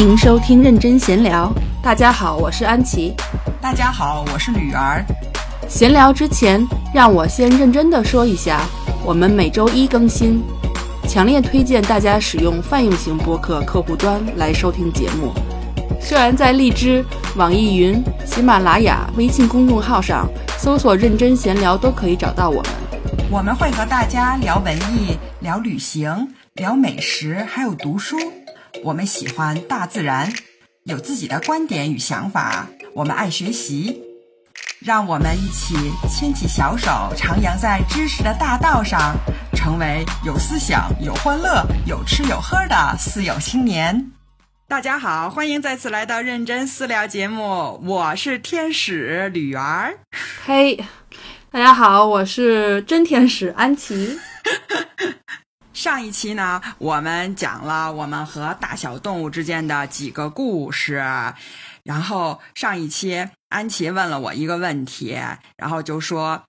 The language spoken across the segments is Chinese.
欢迎收听认真闲聊。大家好，我是安琪。大家好，我是吕儿。闲聊之前，让我先认真的说一下，我们每周一更新，强烈推荐大家使用泛用型播客客户端来收听节目。虽然在荔枝、网易云、喜马拉雅、微信公众号上搜索“认真闲聊”都可以找到我们。我们会和大家聊文艺、聊旅行、聊美食，还有读书。我们喜欢大自然，有自己的观点与想法。我们爱学习，让我们一起牵起小手，徜徉在知识的大道上，成为有思想、有欢乐、有吃有喝的四有青年。大家好，欢迎再次来到认真私聊节目，我是天使吕儿。嘿，大家好，我是真天使安琪。上一期呢，我们讲了我们和大小动物之间的几个故事。然后上一期安琪问了我一个问题，然后就说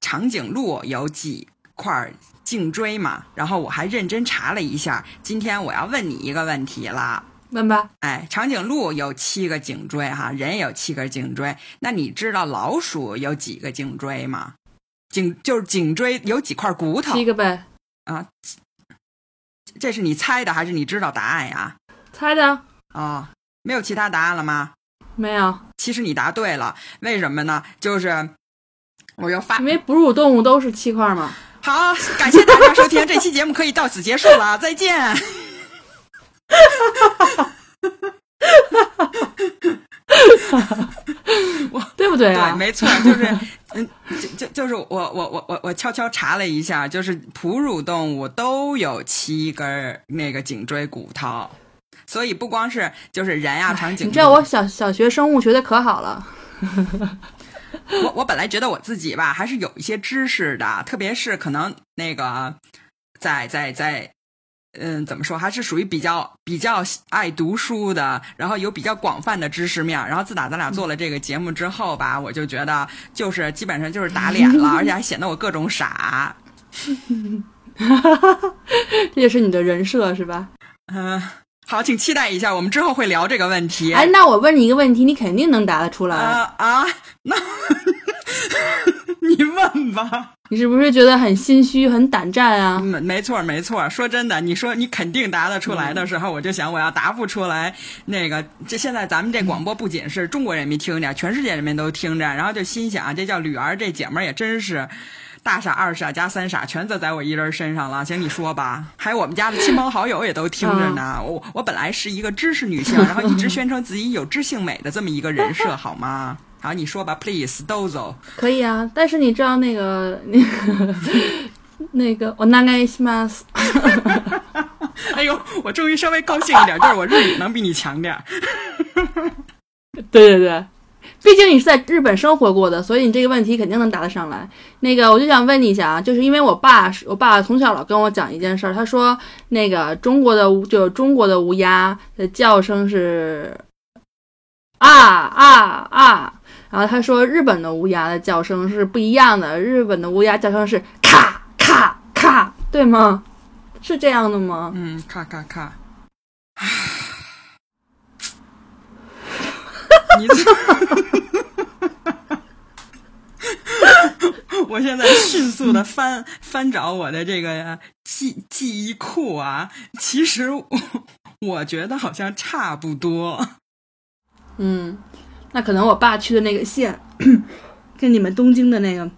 长颈鹿有几块颈椎嘛？然后我还认真查了一下。今天我要问你一个问题了，问吧。哎，长颈鹿有七个颈椎哈，人也有七个颈椎。那你知道老鼠有几个颈椎吗？颈就是颈椎有几块骨头？七个呗。啊，这是你猜的还是你知道答案呀？猜的。哦，没有其他答案了吗？没有。其实你答对了，为什么呢？就是我要发，因为哺乳动物都是七块嘛。好，感谢大家收听这期节目，可以到此结束了，再见。哈哈哈哈哈！哈哈，我 对不对啊？对，没错，就是嗯，就就就是我我我我我悄悄查了一下，就是哺乳动物都有七根那个颈椎骨头。所以不光是就是人呀，长颈。你知道我小小学生物学的可好了。我我本来觉得我自己吧，还是有一些知识的，特别是可能那个在在在，嗯，怎么说，还是属于比较比较爱读书的，然后有比较广泛的知识面。然后自打咱俩做了这个节目之后吧，我就觉得就是基本上就是打脸了，而且还显得我各种傻。这也是你的人设是吧？嗯。好，请期待一下，我们之后会聊这个问题。哎，那我问你一个问题，你肯定能答得出来啊啊！那 你问吧。你是不是觉得很心虚、很胆战啊？没没错，没错。说真的，你说你肯定答得出来的时候，我就想我要答不出来。那个，这现在咱们这广播不仅是中国人民听着，全世界人民都听着，然后就心想，这叫吕儿这姐们儿也真是。大傻、二傻加三傻，全责在我一人身上了。行，你说吧。还有我们家的亲朋好友也都听着呢。我我本来是一个知识女性，然后一直宣称自己有知性美的这么一个人设，好吗？好，你说吧，please，都走。可以啊，但是你知道那个 那个那个我那个西马斯。哎呦，我终于稍微高兴一点，就是我日语能比你强点儿。对对对。毕竟你是在日本生活过的，所以你这个问题肯定能答得上来。那个，我就想问你一下啊，就是因为我爸，我爸从小老跟我讲一件事儿，他说那个中国的就中国的乌鸦的叫声是啊啊啊，然后他说日本的乌鸦的叫声是不一样的，日本的乌鸦叫声是咔咔咔，对吗？是这样的吗？嗯，咔咔咔。你，我现在迅速的翻翻找我的这个记记忆库啊，其实我我觉得好像差不多。嗯，那可能我爸去的那个县 跟你们东京的那个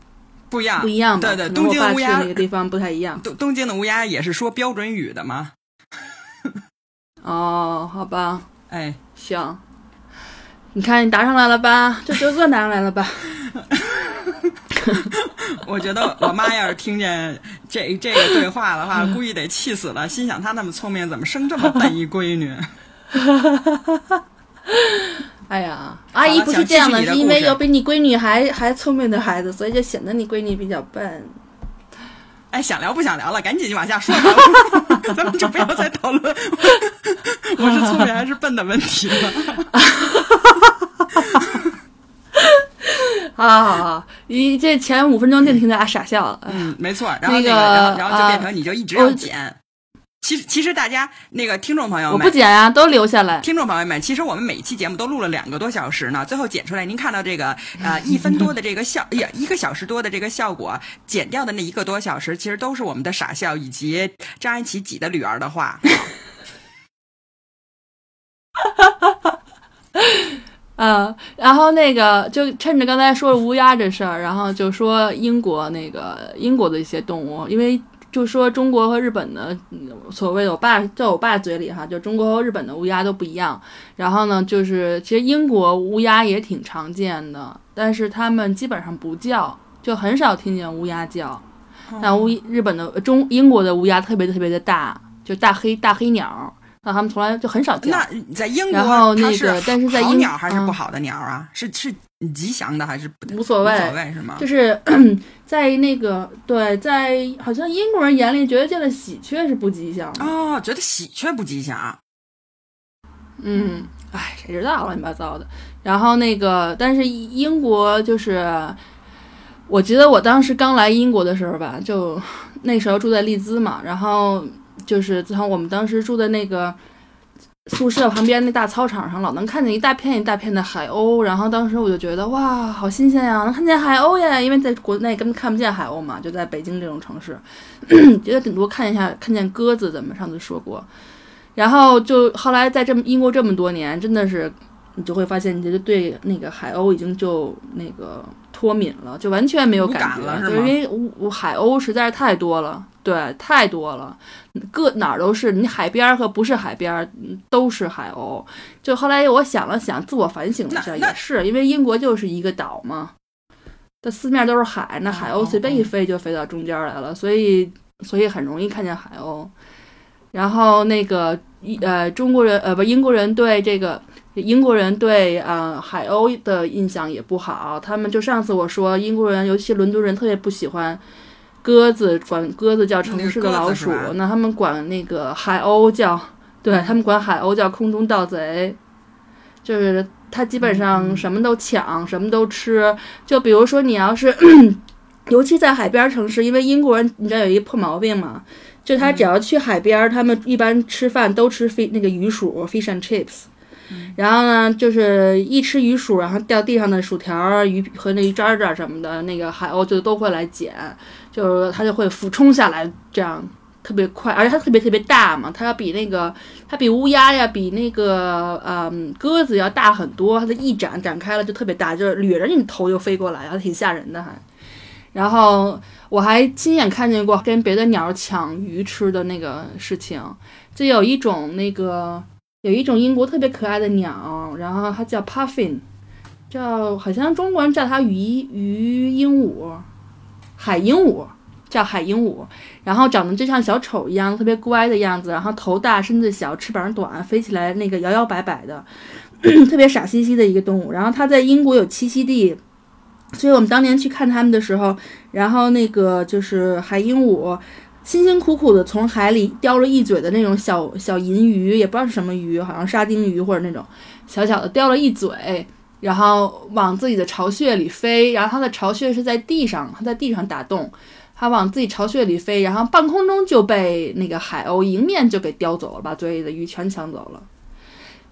不一样，不一样吧？对对，东京乌鸦那个地方不太一样。东东京的乌鸦也是说标准语的吗？哦，好吧，哎，行。你看，你答上来了吧？这就算答上来了吧？我觉得我妈要是听见这这个对话的话，估计得气死了。心想她那么聪明，怎么生这么笨一闺女？哎呀，阿姨不是这样的，是因为有比你闺女还还聪明的孩子，所以就显得你闺女比较笨。哎，想聊不想聊了，赶紧就往下说，咱们就不要再讨论我是聪明还是笨的问题了。好好好，你这前五分钟就听大家傻笑了。嗯，没错。然后那个，然后然后就变成你就一直要剪。其实，其实大家那个听众朋友们我们，不剪啊，都留下来。听众朋友们，其实我们每一期节目都录了两个多小时呢，最后剪出来，您看到这个呃 一分多的这个效，呀一个小时多的这个效果，剪掉的那一个多小时，其实都是我们的傻笑以及张安琪挤的女儿的话。嗯，然后那个就趁着刚才说乌鸦这事儿，然后就说英国那个英国的一些动物，因为就说中国和日本的嗯所谓的我爸在我爸嘴里哈，就中国和日本的乌鸦都不一样。然后呢，就是其实英国乌鸦也挺常见的，但是他们基本上不叫，就很少听见乌鸦叫。但乌日本的中英国的乌鸦特别特别的大，就大黑大黑鸟，那他们从来就很少见。那在英国，然后那个但是在英好鸟还是嗯不好的鸟啊？是是吉祥的还是不无所谓无所谓是吗？就是 在那个对，在好像英国人眼里觉得见了喜鹊是不吉祥的。哦，觉得喜鹊不吉祥。嗯，哎，谁知道乱七八糟的。然后那个，但是英国就是，我记得我当时刚来英国的时候吧，就那时候住在利兹嘛，然后就是自从我们当时住的那个宿舍旁边那大操场上，老能看见一大片一大片的海鸥，然后当时我就觉得哇，好新鲜呀，能看见海鸥呀！因为在国内根本看不见海鸥嘛，就在北京这种城市，觉得顶多看一下看见鸽子，咱们上次说过。然后就后来在这么英国这么多年，真的是你就会发现，你就对那个海鸥已经就那个脱敏了，就完全没有感觉，就是因为海鸥实在是太多了，对，太多了，各哪儿都是，你海边儿和不是海边都是海鸥。就后来我想了想，自我反省了一下，也是因为英国就是一个岛嘛，它四面都是海，那海鸥随便一飞就飞到中间来了，所以所以很容易看见海鸥。然后那个一呃中国人呃不英国人对这个英国人对呃海鸥的印象也不好，他们就上次我说英国人尤其伦敦人特别不喜欢鸽子，管鸽子叫城市的老鼠那他们管那个海鸥叫对他们管海鸥叫空中盗贼，就是它基本上什么都抢，什么都吃。就比如说你要是，尤其在海边城市，因为英国人你知道有一个破毛病嘛，就他只要去海边儿，他们一般吃饭都吃飞那个鱼薯 （fish and chips）。然后呢，就是一吃鱼薯，然后掉地上的薯条儿、鱼和那鱼渣渣什么的，那个海鸥就都会来捡，就是它就会俯冲下来，这样特别快，而且它特别特别大嘛，它要比那个它比乌鸦呀，比那个嗯鸽子要大很多，它的翼展展开了就特别大，就是掠着你头就飞过来，然后挺吓人的还。然后我还亲眼看见过跟别的鸟抢鱼吃的那个事情，就有一种那个有一种英国特别可爱的鸟，然后它叫 puffin，叫好像中国人叫它鱼鱼鹦鹉，海鹦鹉叫海鹦鹉，然后长得就像小丑一样，特别乖的样子，然后头大身子小，翅膀短，飞起来那个摇摇摆摆的，特别傻兮兮的一个动物。然后它在英国有栖息地。所以我们当年去看他们的时候，然后那个就是海鹦鹉，辛辛苦苦的从海里叼了一嘴的那种小小银鱼，也不知道是什么鱼，好像沙丁鱼或者那种小小的，叼了一嘴，然后往自己的巢穴里飞，然后它的巢穴是在地上，它在地上打洞，它往自己巢穴里飞，然后半空中就被那个海鸥迎面就给叼走了，把嘴里的鱼全抢走了。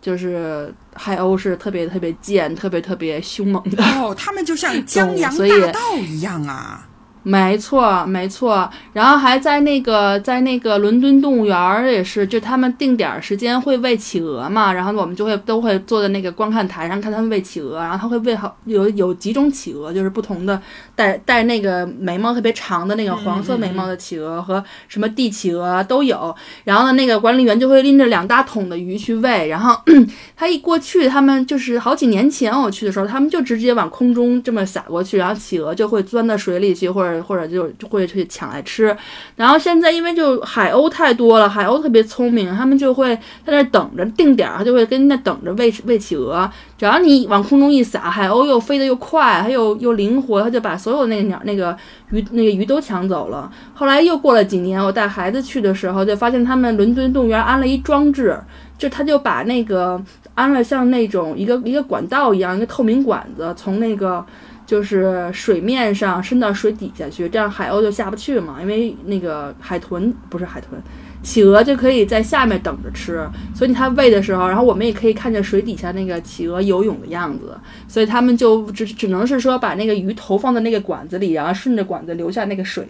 就是海鸥是特别特别贱、特别特别凶猛的。哦，它们就像江洋大盗一样啊！没错，没错。然后还在那个在那个伦敦动物园儿也是，就他们定点时间会喂企鹅嘛，然后我们就会都会坐在那个观看台上看他们喂企鹅，然后他会喂好有有几种企鹅，就是不同的带带那个眉毛特别长的那个黄色眉毛的企鹅和什么帝企鹅都有。然后呢，那个管理员就会拎着两大桶的鱼去喂，然后 他一过去，他们就是好几年前我去的时候，他们就直接往空中这么撒过去，然后企鹅就会钻到水里去，或者或者就就会去抢来吃。然后现在因为就海鸥太多了，海鸥特别聪明，他们就会在那等着定点儿，它就会跟那等着喂喂企鹅。只要你往空中一撒，海鸥又飞得又快，它又又灵活，它就把所有那个鸟那个鱼那个鱼都抢走了。后来又过了几年，我带孩子去的时候，就发现他们伦敦动物园安了一装置，就他就把那个安了像那种一个一个管道一样，一个透明管子，从那个就是水面上伸到水底下去，这样海鸥就下不去嘛。因为那个海豚不是海豚，企鹅就可以在下面等着吃，所以它喂的时候，然后我们也可以看见水底下那个企鹅游泳的样子，所以他们就只只能是说把那个鱼投放在那个管子里，然后顺着管子流下那个水，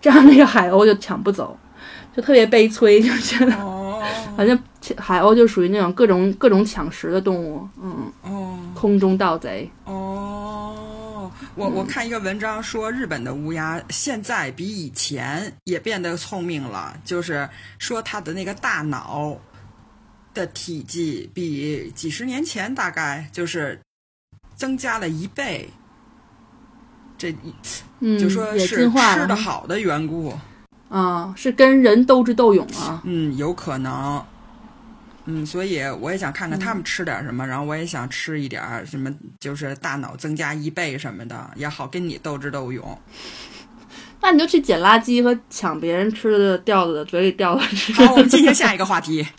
这样那个海鸥就抢不走，就特别悲催，就觉得哦。反正海鸥就属于那种各种各种抢食的动物，嗯，哦。空中盗贼，哦，我我看一个文章说，日本的乌鸦现在比以前也变得聪明了，就是说它的那个大脑的体积比几十年前大概就是增加了一倍。这嗯，就说是吃的，好的缘故，啊，是跟人斗智斗勇啊，嗯，有可能。嗯，所以我也想看看他们吃点什么，然后我也想吃一点儿什么，就是大脑增加一倍什么的，也好跟你斗智斗勇。那你就去捡垃圾和抢别人吃的掉的嘴里掉的吃。好，我们进行下一个话题。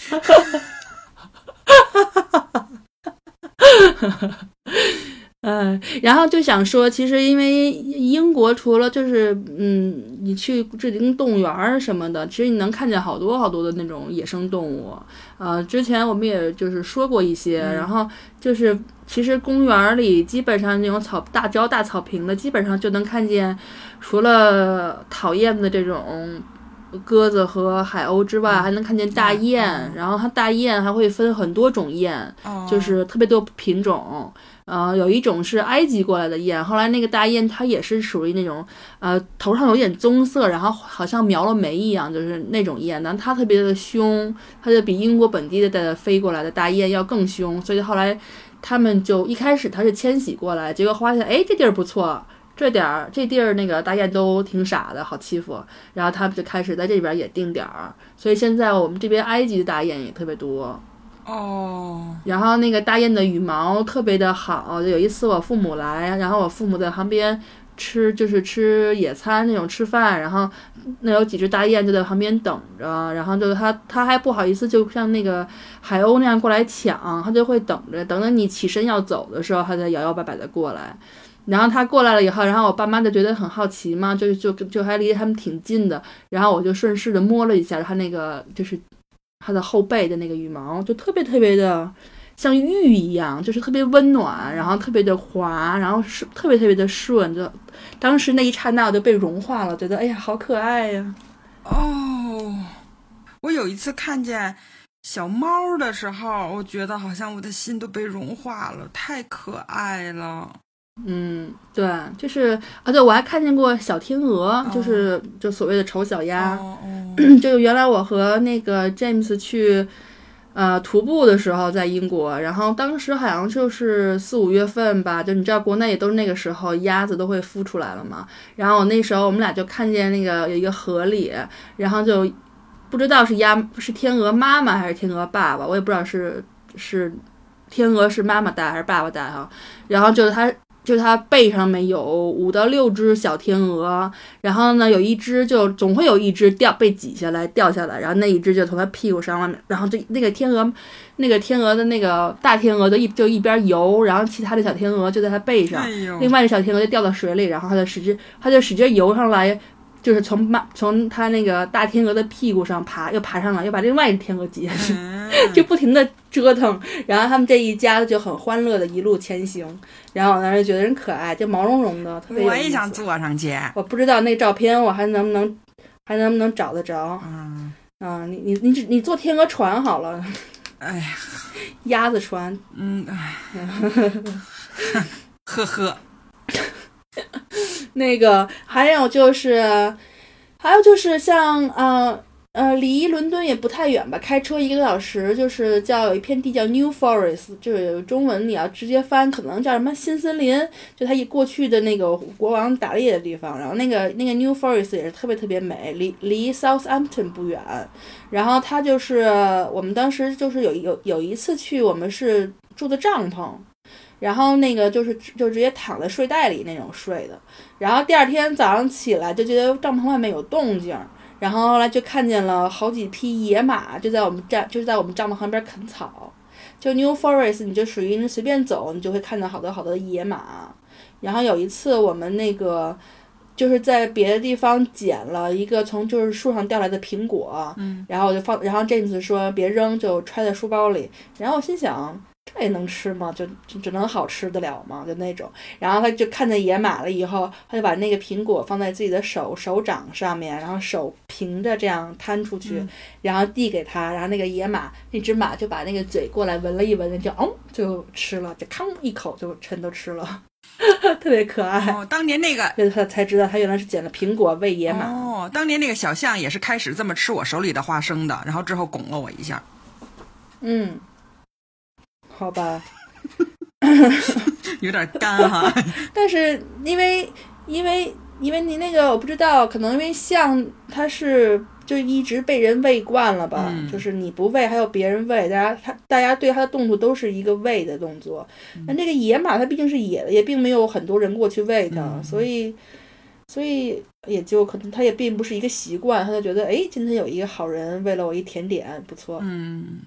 嗯，然后就想说，其实因为英国除了就是嗯，你去志玲动物园儿什么的，其实你能看见好多好多的那种野生动物。呃，之前我们也就是说过一些，然后就是其实公园儿里基本上那种草大只要大草坪的，基本上就能看见，除了讨厌的这种。鸽子和海鸥之外，还能看见大雁，然后它大雁还会分很多种雁，哦就是特别多品种。呃，有一种是埃及过来的雁，后来那个大雁它也是属于那种，呃，头上有点棕色，然后好像描了眉一样，就是那种雁。但它特别的凶，它就比英国本地的带飞过来的大雁要更凶，所以后来他们就一开始它是迁徙过来，结果发现哎这地儿不错。这点儿这地儿那个大雁都挺傻的，好欺负，然后他们就开始在这边也定点儿，所以现在我们这边埃及的大雁也特别多。哦，然后那个大雁的羽毛特别的好，有一次我父母来，然后我父母在旁边吃，就是吃野餐那种吃饭，然后那有几只大雁就在旁边等着，然后就他他还不好意思，就像那个海鸥那样过来抢，他就会等着，等着你起身要走的时候，他再摇摇摆摆的过来。然后他过来了以后，然后我爸妈就觉得很好奇嘛，就就就还离他们挺近的，然后我就顺势的摸了一下他那个就是它的后背的那个羽毛，就特别特别的像玉一样，就是特别温暖，然后特别的滑，然后是特别特别的顺，就当时那一刹那我就被融化了，觉得哎呀好可爱呀、哦，我有一次看见小猫的时候，我觉得好像我的心都被融化了，太可爱了。嗯，对，就是啊，对我还看见过小天鹅，就是就所谓的丑小鸭，哦 哦，就原来我和那个 James 去。呃，徒步的时候在英国，然后当时好像就是四五月份吧，就你知道国内也都是那个时候，鸭子都会孵出来了嘛。然后那时候我们俩就看见那个有一个河里，然后就不知道是鸭是天鹅妈妈还是天鹅爸爸，我也不知道是是天鹅是妈妈带还是爸爸带哈。然后就是它就是它背上面有五到六只小天鹅，然后呢，有一只就总会有一只掉被挤下来掉下来，然后那一只就从它屁股上面，然后就那个天鹅，那个天鹅的那个大天鹅就一就一边游，然后其他的小天鹅就在它背上哎，另外的小天鹅就掉到水里，然后它就使劲它就使劲游上来。就是从妈从它那个大天鹅的屁股上爬，又爬上来，又把另外一只天鹅挤下去，嗯 就不停的折腾，然后他们这一家子就很欢乐的一路前行，然后我当时觉得人可爱，就毛茸茸的，特别我也想坐上去。我不知道那照片我还能不能还能不能找得着嗯，啊？你你你只你坐天鹅船好了，哎呀，鸭子船。嗯，哎，呵呵，那个还有就是，还有就是像呃呃，离伦敦也不太远吧，开车一个多小时，就是叫有一片地叫 New Forest，就是中文你要直接翻，可能叫什么新森林，就它一过去的那个国王打猎的地方。然后那个那个 New Forest 也是特别特别美，离离 Southampton 不远。然后它就是我们当时就是有有有一次去，我们是住的帐篷。然后那个就是就直接躺在睡袋里那种睡的，然后第二天早上起来就觉得帐篷外面有动静，然后后来就看见了好几匹野马就在我们帐就是在我们帐篷旁边啃草，就 New Forest 你就属于随便走你就会看到好多好多的野马，然后有一次我们那个就是在别的地方捡了一个从就是树上掉下来的苹果，嗯，然后我就放，然后 James 说别扔，就揣在书包里。然后我心想，这也能吃吗？就就只能好吃得了吗？就那种。然后他就看见野马了以后，他就把那个苹果放在自己的手手掌上面，然后手平着这样摊出去，嗯然后递给他，然后那个野马那只马就把那个嘴过来闻了一闻，就嗯就吃了，就吭一口就全都吃了，特别可爱。哦，当年那个他才知道他原来是捡了苹果喂野马。哦，当年那个小象也是开始这么吃我手里的花生的，然后之后拱了我一下，嗯，好吧。有点干哈。但是因为因为因为你那个我不知道，可能因为象它是就一直被人喂惯了吧，嗯就是你不喂还有别人喂，大家它大家对它的动作都是一个喂的动作。那、这个野马它毕竟是野的，也并没有很多人过去喂它，嗯所以所以也就可能它也并不是一个习惯，它就觉得哎，今天有一个好人喂了我一甜点，不错，嗯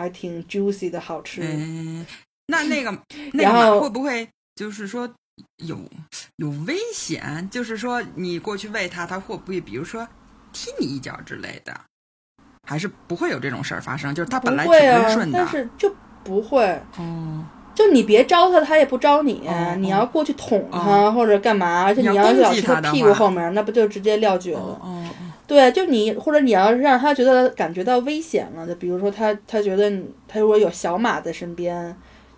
还挺 juicy 的好吃。嗯，那那个 那个马会不会就是说有有危险？就是说你过去喂它，它会不会比如说踢你一脚之类的？还是不会有这种事儿发生？就是它本来挺温顺，的但，是就不会。哦，就你别招它，它也不招你。哦你要过去捅它、或者干嘛，而且你要你要攻击老去他屁股后面，那不就直接撂蹶了？哦哦对，就你或者你要是让他觉得感觉到危险了，就比如说他他觉得他如果有小马在身边，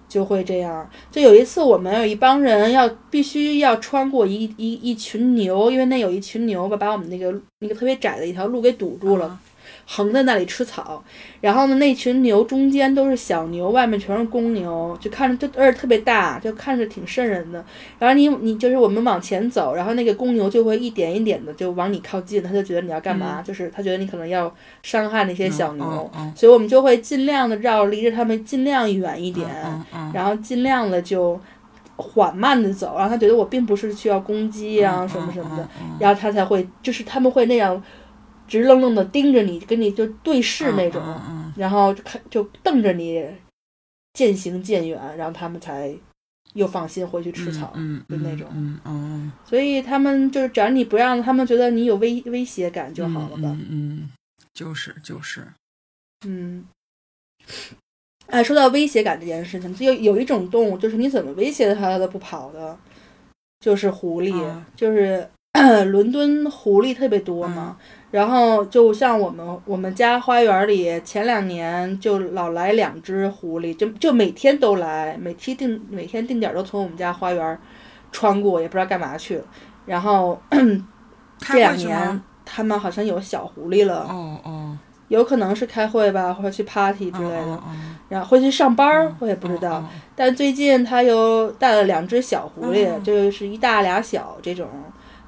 就会这样。就有一次我们有一帮人要必须要穿过一一一群牛，因为那有一群牛吧，把我们那个那个特别窄的一条路给堵住了。横在那里吃草，然后呢，那群牛中间都是小牛，外面全是公牛，就看着就而且特别大，就看着挺瘆人的。然后你你就是我们往前走，然后那个公牛就会一点一点的就往你靠近，他就觉得你要干嘛，就是他觉得你可能要伤害那些小牛，嗯嗯。所以我们就会尽量的绕离着他们尽量远一点，然后尽量的就缓慢的走，然后他觉得我并不是需要攻击啊、嗯什么什么的，然后他才会就是他们会那样直愣愣的盯着你，跟你就对视那种，然后就看就瞪着你渐行渐远，然后他们才又放心回去吃草，嗯就那种。嗯嗯所以他们就是只要你不让他们觉得你有威威胁感就好了吧。嗯嗯，就是就是，嗯，哎，说到威胁感这件事情，就有有一种动物，就是你怎么威胁它，它都不跑的，就是狐狸，啊就是 伦敦狐狸特别多嘛。然后就像我们我们家花园里前两年就老来两只狐狸，就就每天都来，每天定每天定点都从我们家花园穿过，也不知道干嘛去了。然后这两年？他们好像有小狐狸了，哦哦。有可能是开会吧，或者去 party 之类的，哦哦然后会去上班我也不知道。哦但最近他又带了两只小狐狸，哦就是一大俩小这种，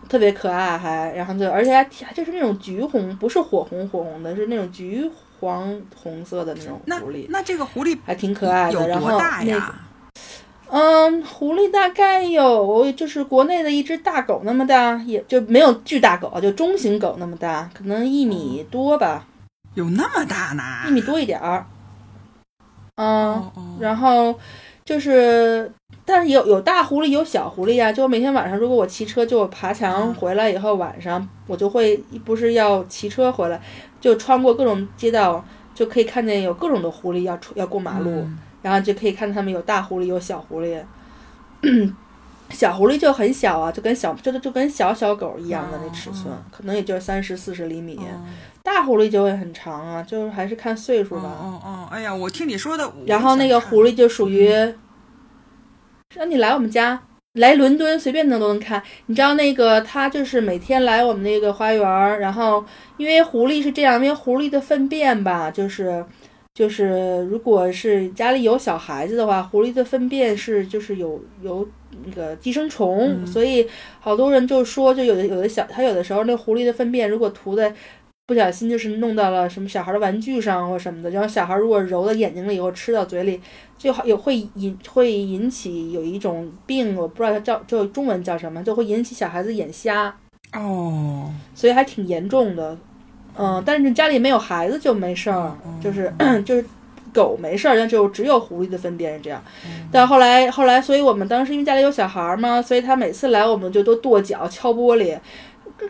特别可爱还，然后就而且还还就是那种橘红，不是火红火红的，是那种橘黄红色的那种那狐狸，那这个狐狸还挺可爱的。然后那个大呀？嗯，狐狸大概有就是国内的一只大狗那么大，也就没有巨大狗，就中型狗那么大，可能一米多吧，有那么大呢？一米多一点儿。嗯，哦哦然后就是，但是有有大狐狸，有小狐狸呀、就我每天晚上，如果我骑车，就我爬墙嗯回来以后，晚上我就会不是要骑车回来，就穿过各种街道，就可以看见有各种的狐狸要出要过马路，嗯然后就可以看到他们有大狐狸，有小狐狸。小狐狸就很小啊，就跟小就就跟小小狗一样的那尺寸，哦可能也就是三十四十厘米。哦大狐狸就会很长啊，就是还是看岁数哦吧。哦哦！哎呀，我听你说的，然后那个狐狸就属于，让你来我们家，来伦敦随便能都能看。你知道那个它就是每天来我们那个花园儿，然后因为狐狸是这样，因为狐狸的粪便吧，就是就是如果是家里有小孩子的话，狐狸的粪便是就是有有那个寄生虫，嗯所以好多人就说，就有的有的小，它有的时候那狐狸的粪便如果涂在。不小心就是弄到了什么小孩的玩具上或什么的，然后小孩如果揉到眼睛里以后吃到嘴里，就好有会引会引起有一种病，我不知道它叫就中文叫什么，就会引起小孩子眼瞎，哦，所以还挺严重的。嗯，但是家里没有孩子就没事儿，嗯就是 就是狗没事儿，但就只有狐狸的粪便是这样。但后来后来，所以我们当时因为家里有小孩儿嘛，所以他每次来我们就都跺脚敲玻璃，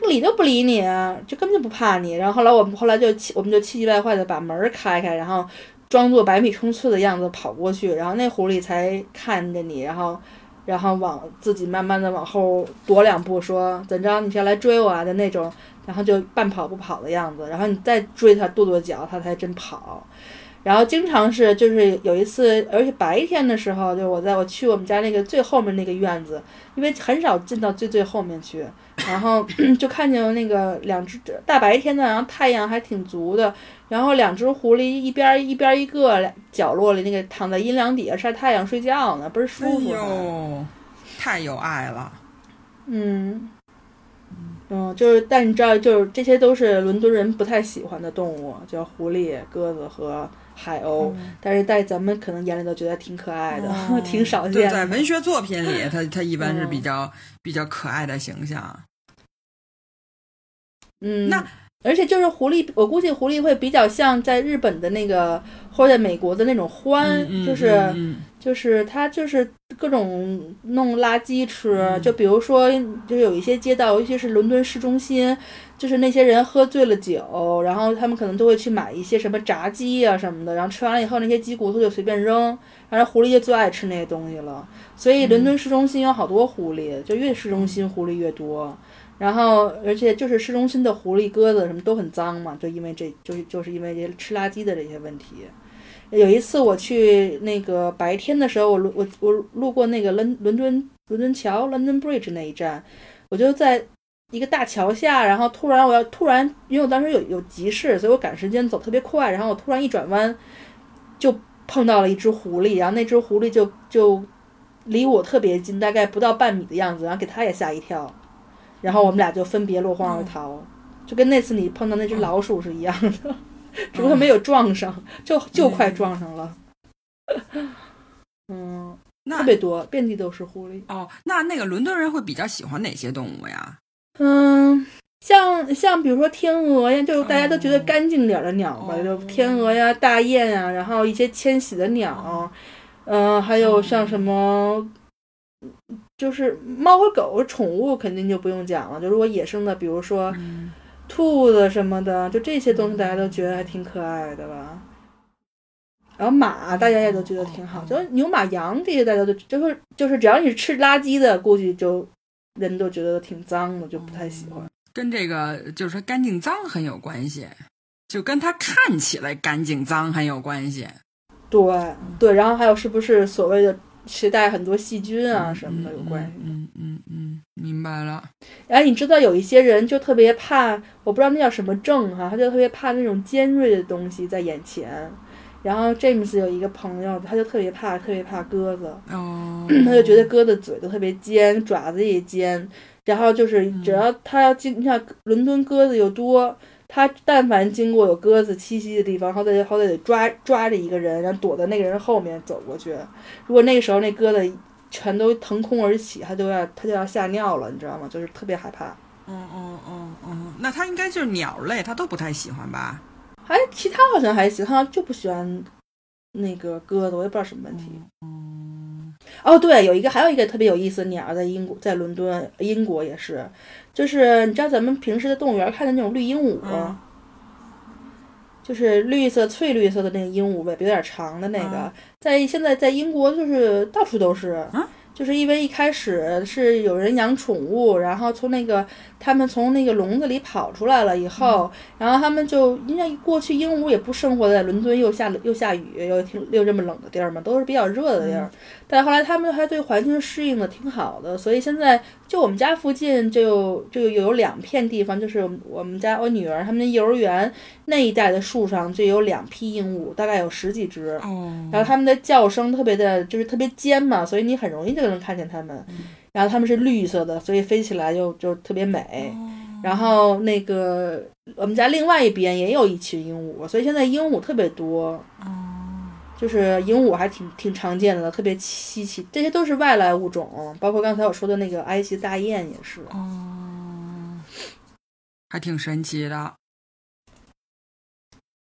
理都不理你，就根本就不怕你。然后后来我们后来就气，我们就气急败坏的把门开开，然后装作百米冲刺的样子跑过去，然后那狐狸才看着你，然后。然后往自己慢慢的往后躲两步，说怎着你是要来追我啊的那种，然后就半跑不跑的样子，然后你再追它跺跺脚，它才真跑。然后经常是就是有一次，而且白天的时候，就我在我去我们家那个最后面那个院子，因为很少进到最最后面去，然后就看见那个两只大白天的，然后太阳还挺足的，然后两只狐狸一边一边一个角落里那个躺在阴凉底下晒太阳睡觉呢，倍儿舒服。哎呦，太有爱了。嗯。嗯，就是，但你知道，就是这些都是伦敦人不太喜欢的动物，叫狐狸、鸽子和。海鸥，但是在咱们可能眼里都觉得挺可爱的，挺少见。在文学作品里，它它一般是比较比较可爱的形象。嗯，那而且就是狐狸，我估计狐狸会比较像在日本的那个，或者在美国的那种獾，就是就是他就是各种弄垃圾吃，就比如说，就是有一些街道，尤其是伦敦市中心。就是那些人喝醉了酒，然后他们可能都会去买一些什么炸鸡啊什么的，然后吃完了以后，那些鸡骨头就随便扔，反正狐狸就最爱吃那些东西了。所以伦敦市中心有好多狐狸，就越市中心狐狸越多。然后而且就是市中心的狐狸、鸽子什么都很脏嘛，就因为这就是就是因为这吃垃圾的这些问题。有一次我去那个白天的时候，我路我我路过那个伦伦敦伦敦桥 London Bridge 那一站，我就在。一个大桥下，然后突然我要突然，因为我当时有有急事，所以我赶时间走特别快，然后我突然一转弯，就碰到了一只狐狸，然后那只狐狸就就离我特别近，大概不到半米的样子，然后给它也吓一跳，然后我们俩就分别落荒而逃，就跟那次你碰到那只老鼠是一样的，只不过没有撞上，就就快撞上了。嗯，特别多，遍地都是狐狸。哦，那那个伦敦人会比较喜欢哪些动物呀？嗯，像像比如说天鹅呀，就是大家都觉得干净点的鸟吧，就天鹅呀、大雁呀，然后一些迁徙的鸟，嗯，还有像什么，就是猫和狗宠物肯定就不用讲了，就如果野生的，比如说兔子什么的，就这些东西大家都觉得还挺可爱的吧。然后马大家也都觉得挺好，就是牛马羊这些大家都就是就是只要你是吃垃圾的，估计就。人都觉得挺脏的，就不太喜欢。跟这个就是说干净脏很有关系，就跟它看起来干净脏很有关系。对对，然后还有是不是所谓的携带很多细菌啊什么的有关系？嗯嗯嗯，明白了。哎，你知道有一些人就特别怕，我不知道那叫什么症哈，他就特别怕那种尖锐的东西在眼前。然后 James 有一个朋友，他就特别怕，特别怕鸽子。哦，他就觉得鸽子嘴都特别尖，爪子也尖。然后就是只要他要进，你像伦敦鸽子又多，他但凡经过有鸽子栖息的地方，好歹好歹得抓抓着一个人，然后躲在那个人后面走过去。如果那个时候那鸽子全都腾空而起，他就要他就要吓尿了，你知道吗？就是特别害怕。嗯嗯嗯嗯，那他应该就是鸟类，他都不太喜欢吧？还，其他好像还行，他就不喜欢那个鸽子，我也不知道什么问题。嗯，哦，对，有一个还有一个特别有意思的鸟，在英国，在伦敦，英国也是，就是你知道咱们平时在动物园看的那种绿鹦鹉，就是绿色、翠绿色的那个鹦鹉，尾巴有点长的那个，在现在在英国就是到处都是。就是因为一开始是有人养宠物，然后从那个他们从那个笼子里跑出来了以后，然后他们就因为过去鹦鹉也不生活在伦敦又下又下雨又挺又这么冷的地儿嘛，都是比较热的地儿。但后来他们还对环境适应的挺好的，所以现在就我们家附近就就有两片地方，就是我们家我女儿他们幼儿园那一带的树上就有两批鹦鹉，大概有十几只。然后它们的叫声特别的，就是特别尖嘛，所以你很容易就能看见它们。然后它们是绿色的，所以飞起来就就特别美。然后那个我们家另外一边也有一群鹦鹉，所以现在鹦鹉特别多。就是鹦鹉还挺挺常见的，特别稀奇。这些都是外来物种，包括刚才我说的那个埃及大雁也是。哦，还挺神奇的。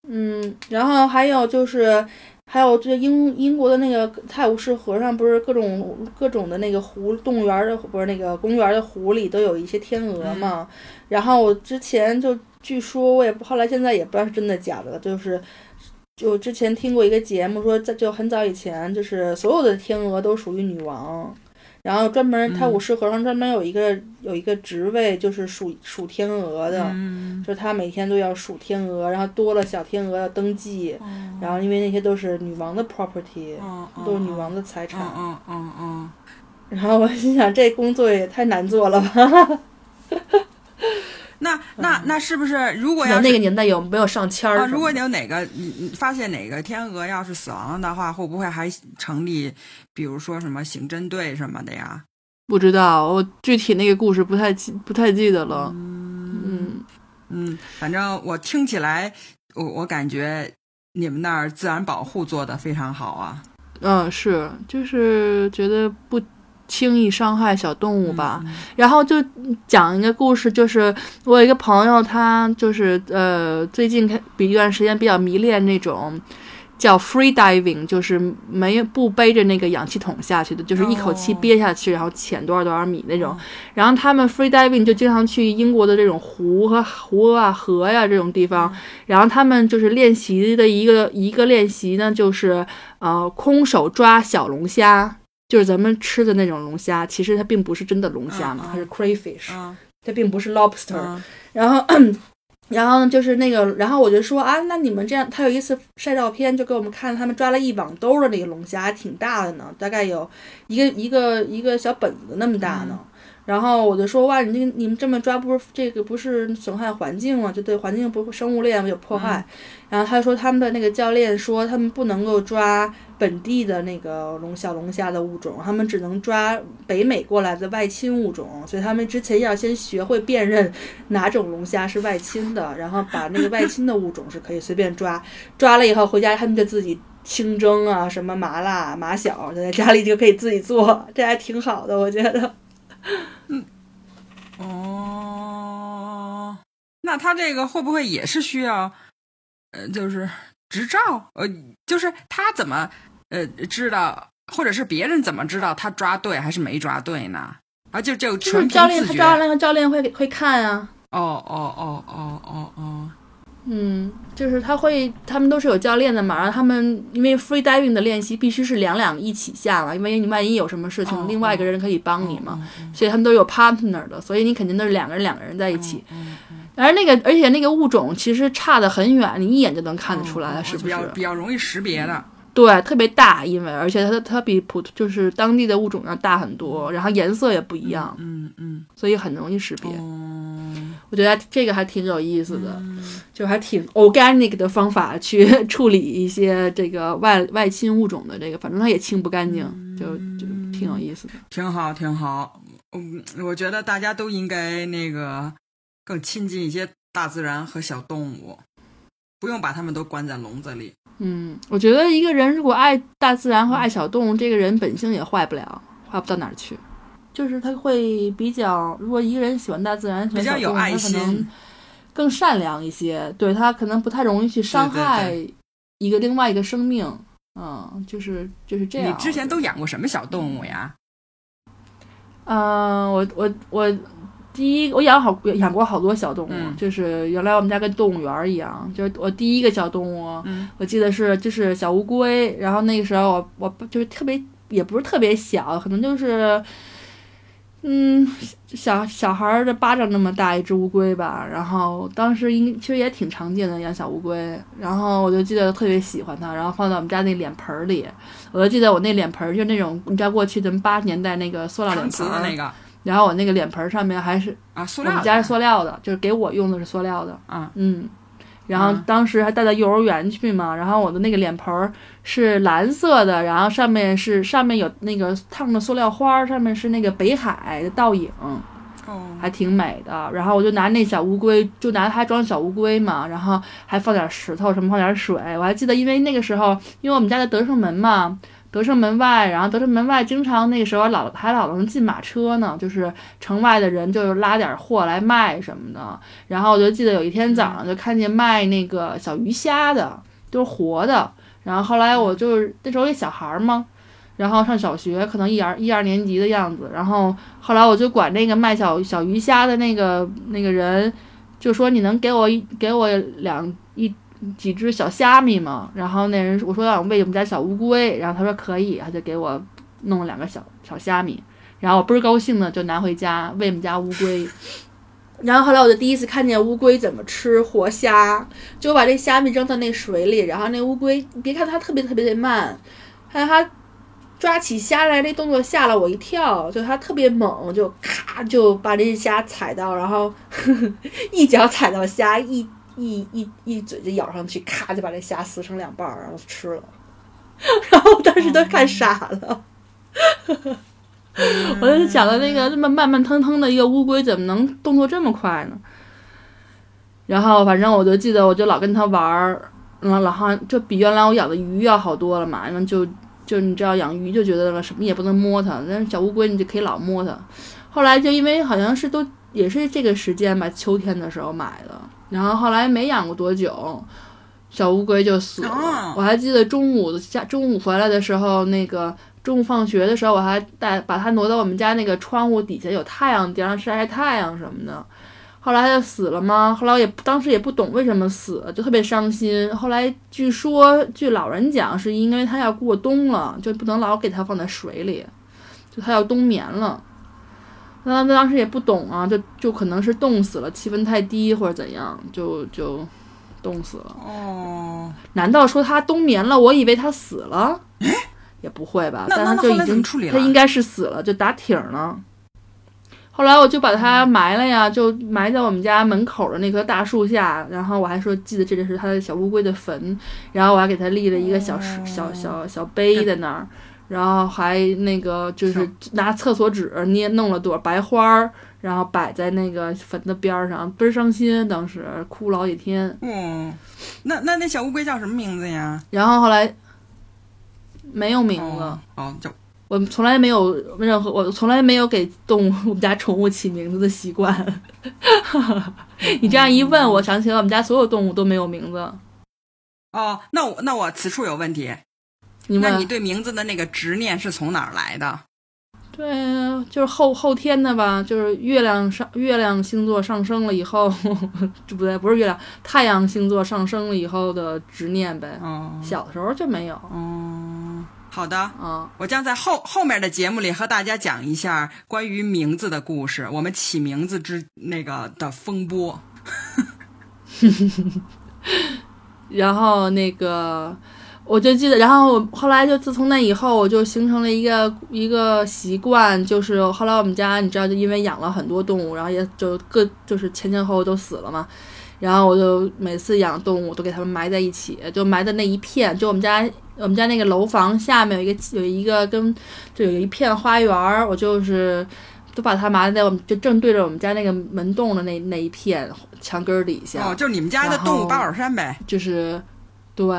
嗯，然后还有就是，还有这英英国的那个泰晤士河上，不是各种各种的那个湖，动物园的不是那个公园的湖里都有一些天鹅嘛。然后我之前就据说，我也不后来现在也不知道是真的假的，就是就之前听过一个节目说，在就很早以前，就是所有的天鹅都属于女王。然后专门泰晤士河上专门有一个有一个职位，就是数数天鹅的，就是他每天都要数天鹅，然后多了小天鹅要登记，然后因为那些都是女王的 property，都是女王的财产。嗯嗯嗯。然后我心想，这工作也太难做了吧。那那那是不是如果要那个年代有没有上签儿？如果你有哪个你你发现哪个天鹅要是死亡了的话，会不会还成立？比如说什么刑侦队什么的呀？不知道，我具体那个故事不太记不太记得了。嗯嗯，反正我听起来，我我感觉你们那儿自然保护做的非常好啊。嗯，是，就是觉得不。轻易伤害小动物吧，然后就讲一个故事，就是我有一个朋友，他就是呃最近开比一段时间比较迷恋那种叫 free diving，就是没不背着那个氧气筒下去的，就是一口气憋下去，然后潜多少多少米那种。然后他们 free diving 就经常去英国的这种湖和湖啊河呀这种地方，然后他们就是练习的一个一个练习呢，就是呃空手抓小龙虾。就是咱们吃的那种龙虾，其实它并不是真的龙虾嘛，它是 crayfish，它并不是 lobster。然后，然后，就是那个，然后我就说啊，那你们这样，他有一次晒照片，就给我们看他们抓了一网兜的那个龙虾，还挺大的呢，大概有一个一个一个小本子那么大呢。然后我就说哇，你这你们这么抓，不是这个不是损害环境吗？就对环境不生物链有破坏。然后他说他们的那个教练说他们不能够抓本地的那个龙小龙虾的物种，他们只能抓北美过来的外侵物种。所以他们之前要先学会辨认哪种龙虾是外侵的，然后把那个外侵的物种是可以随便抓。抓了以后回家他们就自己清蒸啊，什么麻辣麻小，在家里就可以自己做，这还挺好的，我觉得。嗯，哦，那他这个会不会也是需要，呃，就是执照？呃，就是他怎么呃知道，或者是别人怎么知道他抓对还是没抓对呢？啊，就就纯教练，他教练和教练会会看啊。哦哦哦哦哦哦。嗯，就是他会，他们都是有教练的嘛。然后他们因为 free diving 的练习必须是两两一起下嘛，因为你万一有什么事情，另外一个人可以帮你嘛。所以他们都有 partner 的，所以你肯定都是两个人两个人在一起。而那个，而且那个物种其实差得很远，你一眼就能看得出来，是不是？比较比较容易识别的。对，特别大，因为而且它它比普就是当地的物种要大很多，然后颜色也不一样。嗯嗯，所以很容易识别。我觉得这个还挺有意思的，就还挺 organic 的方法去 处理一些这个外外侵物种的这个，反正它也清不干净，就就挺有意思的。挺好，挺好。嗯，我觉得大家都应该那个更亲近一些大自然和小动物，不用把它们都关在笼子里。嗯，我觉得一个人如果爱大自然和爱小动物，这个人本性也坏不了，坏不到哪儿去。就是他会比较，如果一个人喜欢大自然，比较有爱心，更善良一些。对他可能不太容易去伤害一个另外一个生命。嗯，就是就是这样。你之前都养过什么小动物呀？嗯，我我我第一我养好养过好多小动物，就是原来我们家跟动物园一样。就是我第一个小动物，我记得是就是小乌龟。然后那个时候我我就是特别也不是特别小，可能就是。嗯，小小孩儿的巴掌那么大一只乌龟吧，然后当时应其实也挺常见的养小乌龟，然后我就记得特别喜欢它，然后放在我们家那脸盆儿里，我就记得我那脸盆儿就那种你知道过去咱们八十年代那个塑料脸盆儿，然后我那个脸盆儿上面还是啊，塑料，我们家是塑料的，就是给我用的是塑料的，啊，嗯。然后当时还带到幼儿园去嘛，然后我的那个脸盆儿是蓝色的，然后上面是上面有那个烫的塑料花，上面是那个北海的倒影，哦，还挺美的。然后我就拿那小乌龟，就拿它装小乌龟嘛，然后还放点石头什么，放点水。我还记得，因为那个时候，因为我们家在德胜门嘛。德胜门外，然后德胜门外经常那时候老还老能进马车呢，就是城外的人就拉点货来卖什么的。然后我就记得有一天早上就看见卖那个小鱼虾的，都是活的。然后后来我就是那时候一小孩嘛，然后上小学，可能一二一二年级的样子。然后后来我就管那个卖小小鱼虾的那个那个人，就说你能给我一给我两一几只小虾米吗？然后那人我说要喂我们家小乌龟，然后他说可以，他就给我弄了两个小小虾米。然后我倍儿高兴的就拿回家喂我们家乌龟。然后后来我就第一次看见乌龟怎么吃活虾，就把这虾米扔到那水里，然后那乌龟，别看它特别特别的慢，但它抓起虾来那动作吓了我一跳，就它特别猛，就咔就把这虾踩到，然后呵 呵一脚踩到虾，一一一一嘴就咬上去，咔就把这虾撕成两半儿，然后吃了。然后我当时都看傻了。我就想到那个这么慢慢腾腾的一个乌龟，怎么能动作这么快呢？然后反正我就记得，我就老跟它玩儿，嗯，老好像就比原来我养的鱼要好多了嘛。然后就就你知道养鱼就觉得了什么也不能摸它，但是小乌龟你就可以老摸它。后来就因为好像是都也是这个时间吧，秋天的时候买的，然后后来没养过多久，小乌龟就死了。我还记得中午下中午回来的时候，那个。中午放学的时候，我还带把它挪到我们家那个窗户底下，有太阳地上晒晒太阳什么的。后来它就死了吗？后来我也当时也不懂为什么死，就特别伤心。后来据说，据老人讲，是因为它要过冬了，就不能老给它放在水里，就它要冬眠了。那当时也不懂啊，就就可能是冻死了，气温太低或者怎样，就就冻死了。哦，难道说它冬眠了？我以为它死了。也不会吧，但他就已经他应该是死了，就打挺了。后来我就把它埋了呀，就埋在我们家门口的那棵大树下。然后我还说记得这里是它的小乌龟的坟，然后我还给它立了一个小小小小碑在那儿，然后还那个就是拿厕所纸捏弄了朵白花儿，然后摆在那个坟的边上，倍儿伤心，当时哭了好几天。嗯，那那那小乌龟叫什么名字呀？然后后来。没有名字哦，就我从来没有任何，我从来没有给动物我们家宠物起名字的习惯。你这样一问，我想起了我们家所有动物都没有名字。哦，那我那我此处有问题。那你对名字的那个执念是从哪儿来的？对，就是后后天的吧，就是月亮上月亮星座上升了以后，这 不对，不是月亮，太阳星座上升了以后的执念呗。嗯，小的时候就没有。嗯。好的嗯，我将在后后面的节目里和大家讲一下关于名字的故事，我们起名字之那个的风波。然后那个，我就记得，然后我后来就自从那以后，我就形成了一个一个习惯，就是后来我们家你知道，就因为养了很多动物，然后也就各就是前前后后都死了嘛。然后我就每次养动物都给它们埋在一起，就埋在那一片。就我们家我们家那个楼房下面有一个有一个跟就有一片花园儿，我就是都把它埋在我们就正对着我们家那个门洞的那那一片墙根儿底下。哦，就是你们家的动物八宝山呗。就是。对，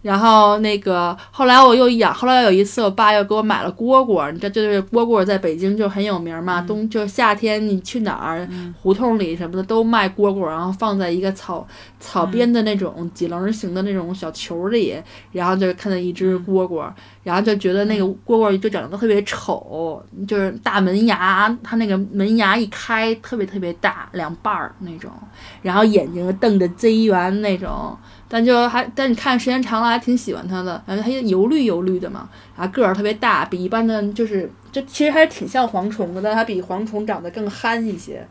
然后那个后来我又养，后来有一次我爸又给我买了蝈蝈，你知道就是蝈蝈在北京就很有名嘛，冬就是夏天你去哪儿胡同里什么的都卖蝈蝈，然后放在一个草草编的那种几棱形的那种小球里，然后就看到一只蝈蝈，然后就觉得那个蝈蝈就长得特别丑，就是大门牙，它那个门牙一开特别特别大，两半儿那种，然后眼睛瞪着贼圆那种。但就还，但你看时间长了还挺喜欢它的，感觉它油绿油绿的嘛，然后个儿特别大，比一般的就是，就其实还是挺像蝗虫的，但它比蝗虫长得更憨一些，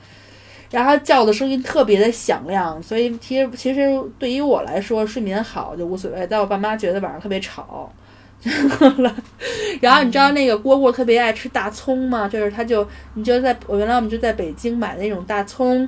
然后它叫的声音特别的响亮，所以其实其实对于我来说睡眠好就无所谓，但我爸妈觉得晚上特别吵，然后你知道那个蝈蝈特别爱吃大葱吗？就是它就，你就在我原来我们就在北京买那种大葱。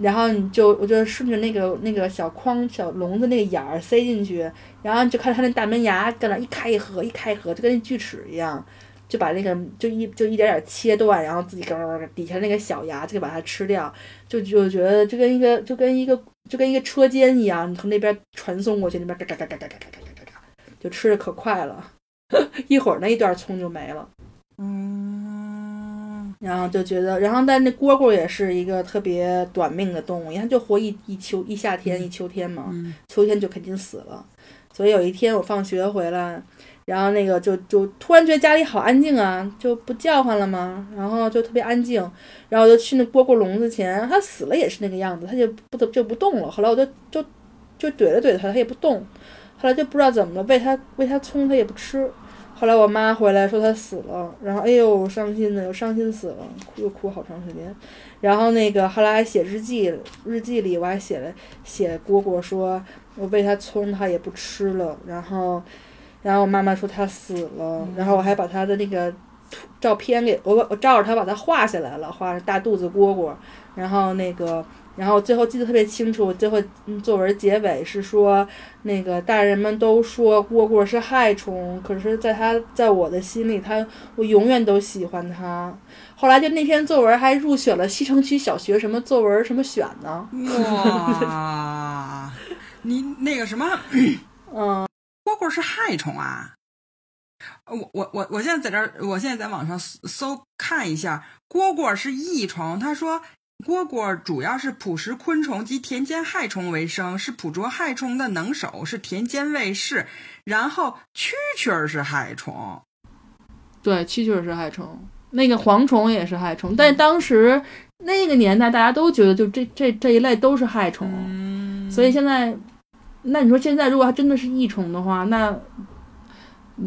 然后你就，我就顺着那个那个小筐小笼子那个眼儿塞进去，然后就看它那大门牙在那一开一合一开一合，就跟那锯齿一样，就把那个就一就一点点切断，然后自己咯咯底下那个小牙就把它吃掉，就就觉得就跟一个就跟一个就跟一个车间一样，你从那边传送过去，那边嘎嘎嘎嘎嘎嘎嘎嘎嘎嘎，就吃的可快了，一会儿那一段葱就没了。嗯。然后就觉得，然后但那蝈蝈也是一个特别短命的动物，因为它就活一一秋一夏天一秋天嘛，秋天就肯定死了。所以有一天我放学回来，然后那个就就突然觉得家里好安静啊，就不叫唤了嘛，然后就特别安静，然后我就去那蝈蝈笼子前，它死了也是那个样子，它就不就不动了。后来我就就就怼了怼它，它也不动。后来就不知道怎么了，喂它喂它葱它也不吃。后来我妈回来说它死了，然后哎呦伤心的，又伤心死了，哭又哭好长时间。然后那个后来还写日记，日记里我还写了写蝈蝈说，我喂它葱它也不吃了。然后，然后我妈妈说它死了，然后我还把它的那个图照片给我我照着它把它画下来了，画着大肚子蝈蝈，然后那个。然后最后记得特别清楚，最后作文结尾是说，那个大人们都说蝈蝈是害虫，可是在他在我的心里，他我永远都喜欢他。后来就那篇作文还入选了西城区小学什么作文什么选呢？哇，你那个什么，嗯，蝈蝈是害虫啊？我我我我现在在这儿，我现在在网上搜看一下，蝈蝈是益虫。他说。蝈蝈主要是捕食昆虫及田间害虫为生，是捕捉害虫的能手，是田间卫士。然后蛐蛐儿是害虫，对，蛐蛐儿是害虫，那个蝗虫也是害虫。但当时那个年代，大家都觉得就这这这一类都是害虫，所以现在，那你说现在如果它真的是益虫的话，那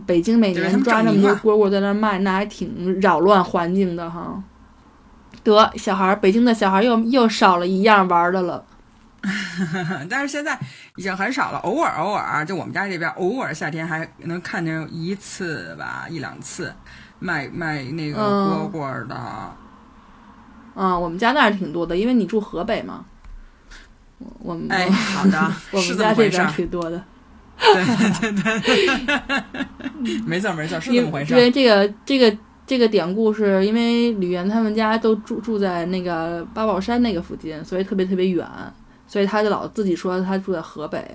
北京每年抓那么多蝈蝈在那卖，那还挺扰乱环境的哈。得小孩儿，北京的小孩儿又又少了一样玩的了。但是现在已经很少了，偶尔偶尔，就我们家这边偶尔夏天还能看见一次吧，一两次卖卖那个蝈蝈的。嗯，我们家那儿挺多的，因为你住河北嘛。我们哎，好的，我们家这边挺多的。对对对对，没错没错，是这么回事。因为这个这个。这个典故是因为吕岩他们家都住住在那个八宝山那个附近，所以特别特别远，所以他就老自己说他住在河北。